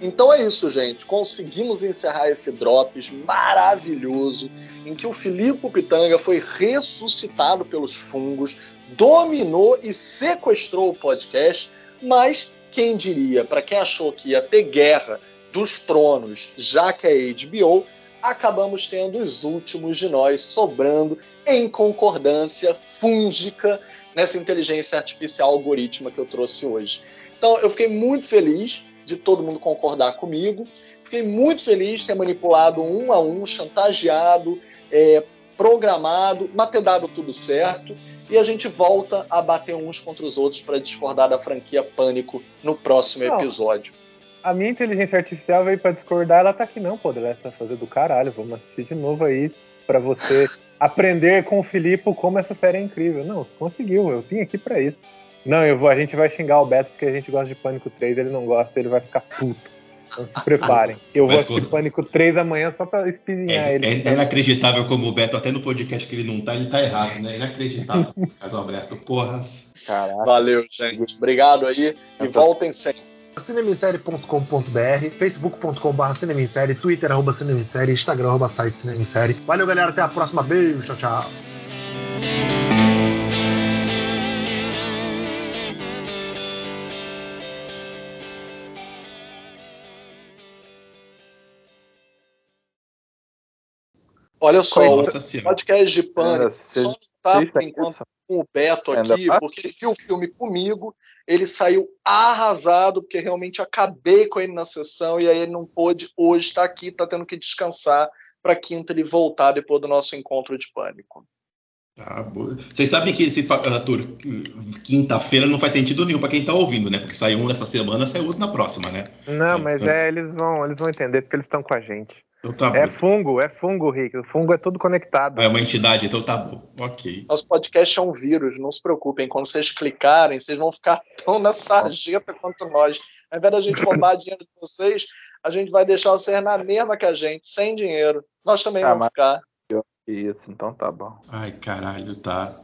Então é isso, gente. Conseguimos encerrar esse Drops maravilhoso, em que o Filipe Pitanga foi ressuscitado pelos fungos, dominou e sequestrou o podcast, mas quem diria, para quem achou que ia ter guerra dos tronos, já que é HBO, acabamos tendo os últimos de nós sobrando em concordância fúngica nessa inteligência artificial algorítmica que eu trouxe hoje. Então, eu fiquei muito feliz de todo mundo concordar comigo. Fiquei muito feliz de ter manipulado um a um, chantageado, é, programado, mas ter dado tudo certo e a gente volta a bater uns contra os outros para discordar da franquia Pânico no próximo não, episódio. A minha inteligência artificial veio para discordar, ela tá aqui não, pô, tá fazendo do caralho, vamos assistir de novo aí para você aprender com o Filipe como essa série é incrível. Não, conseguiu, eu vim aqui para isso. Não, eu vou, a gente vai xingar o Beto porque a gente gosta de Pânico 3, ele não gosta, ele vai ficar puto. Então se preparem. Eu vou assistir Pânico 3 amanhã só pra espizinhar é, ele. É, é, inacreditável como o Beto, até no podcast que ele não tá, ele tá errado, né? É inacreditável. Caso Alberto, porras. Caraca. Valeu, gente. Obrigado aí e voltem sempre. cinemissérie.com.br, facebook.com.br cinemissérie, twitter arroba cinemissérie, instagram arroba site cinemissérie. Valeu, galera. Até a próxima. Beijo. Tchau, tchau. Olha só, Nossa o podcast de Pânico só não tá, por enquanto, com o Beto aqui, porque ele viu o filme comigo, ele saiu arrasado, porque realmente acabei com ele na sessão, e aí ele não pôde hoje estar aqui, está tendo que descansar para quinta ele voltar depois do nosso encontro de Pânico. Ah, Vocês sabem que esse Arthur, quinta-feira não faz sentido nenhum para quem está ouvindo, né? Porque saiu um nessa semana, saiu outro na próxima, né? Não, mas é, eles vão, eles vão entender porque eles estão com a gente. Então tá é fungo, é fungo, Rick. O fungo é tudo conectado. É uma entidade, então tá bom. Ok. Nosso podcast é um vírus, não se preocupem. Quando vocês clicarem, vocês vão ficar tão na sarjeta quanto nós. Ao invés da gente roubar dinheiro de vocês, a gente vai deixar vocês na mesma que a gente, sem dinheiro. Nós também ah, vamos ficar. Isso, então tá bom. Ai, caralho, tá.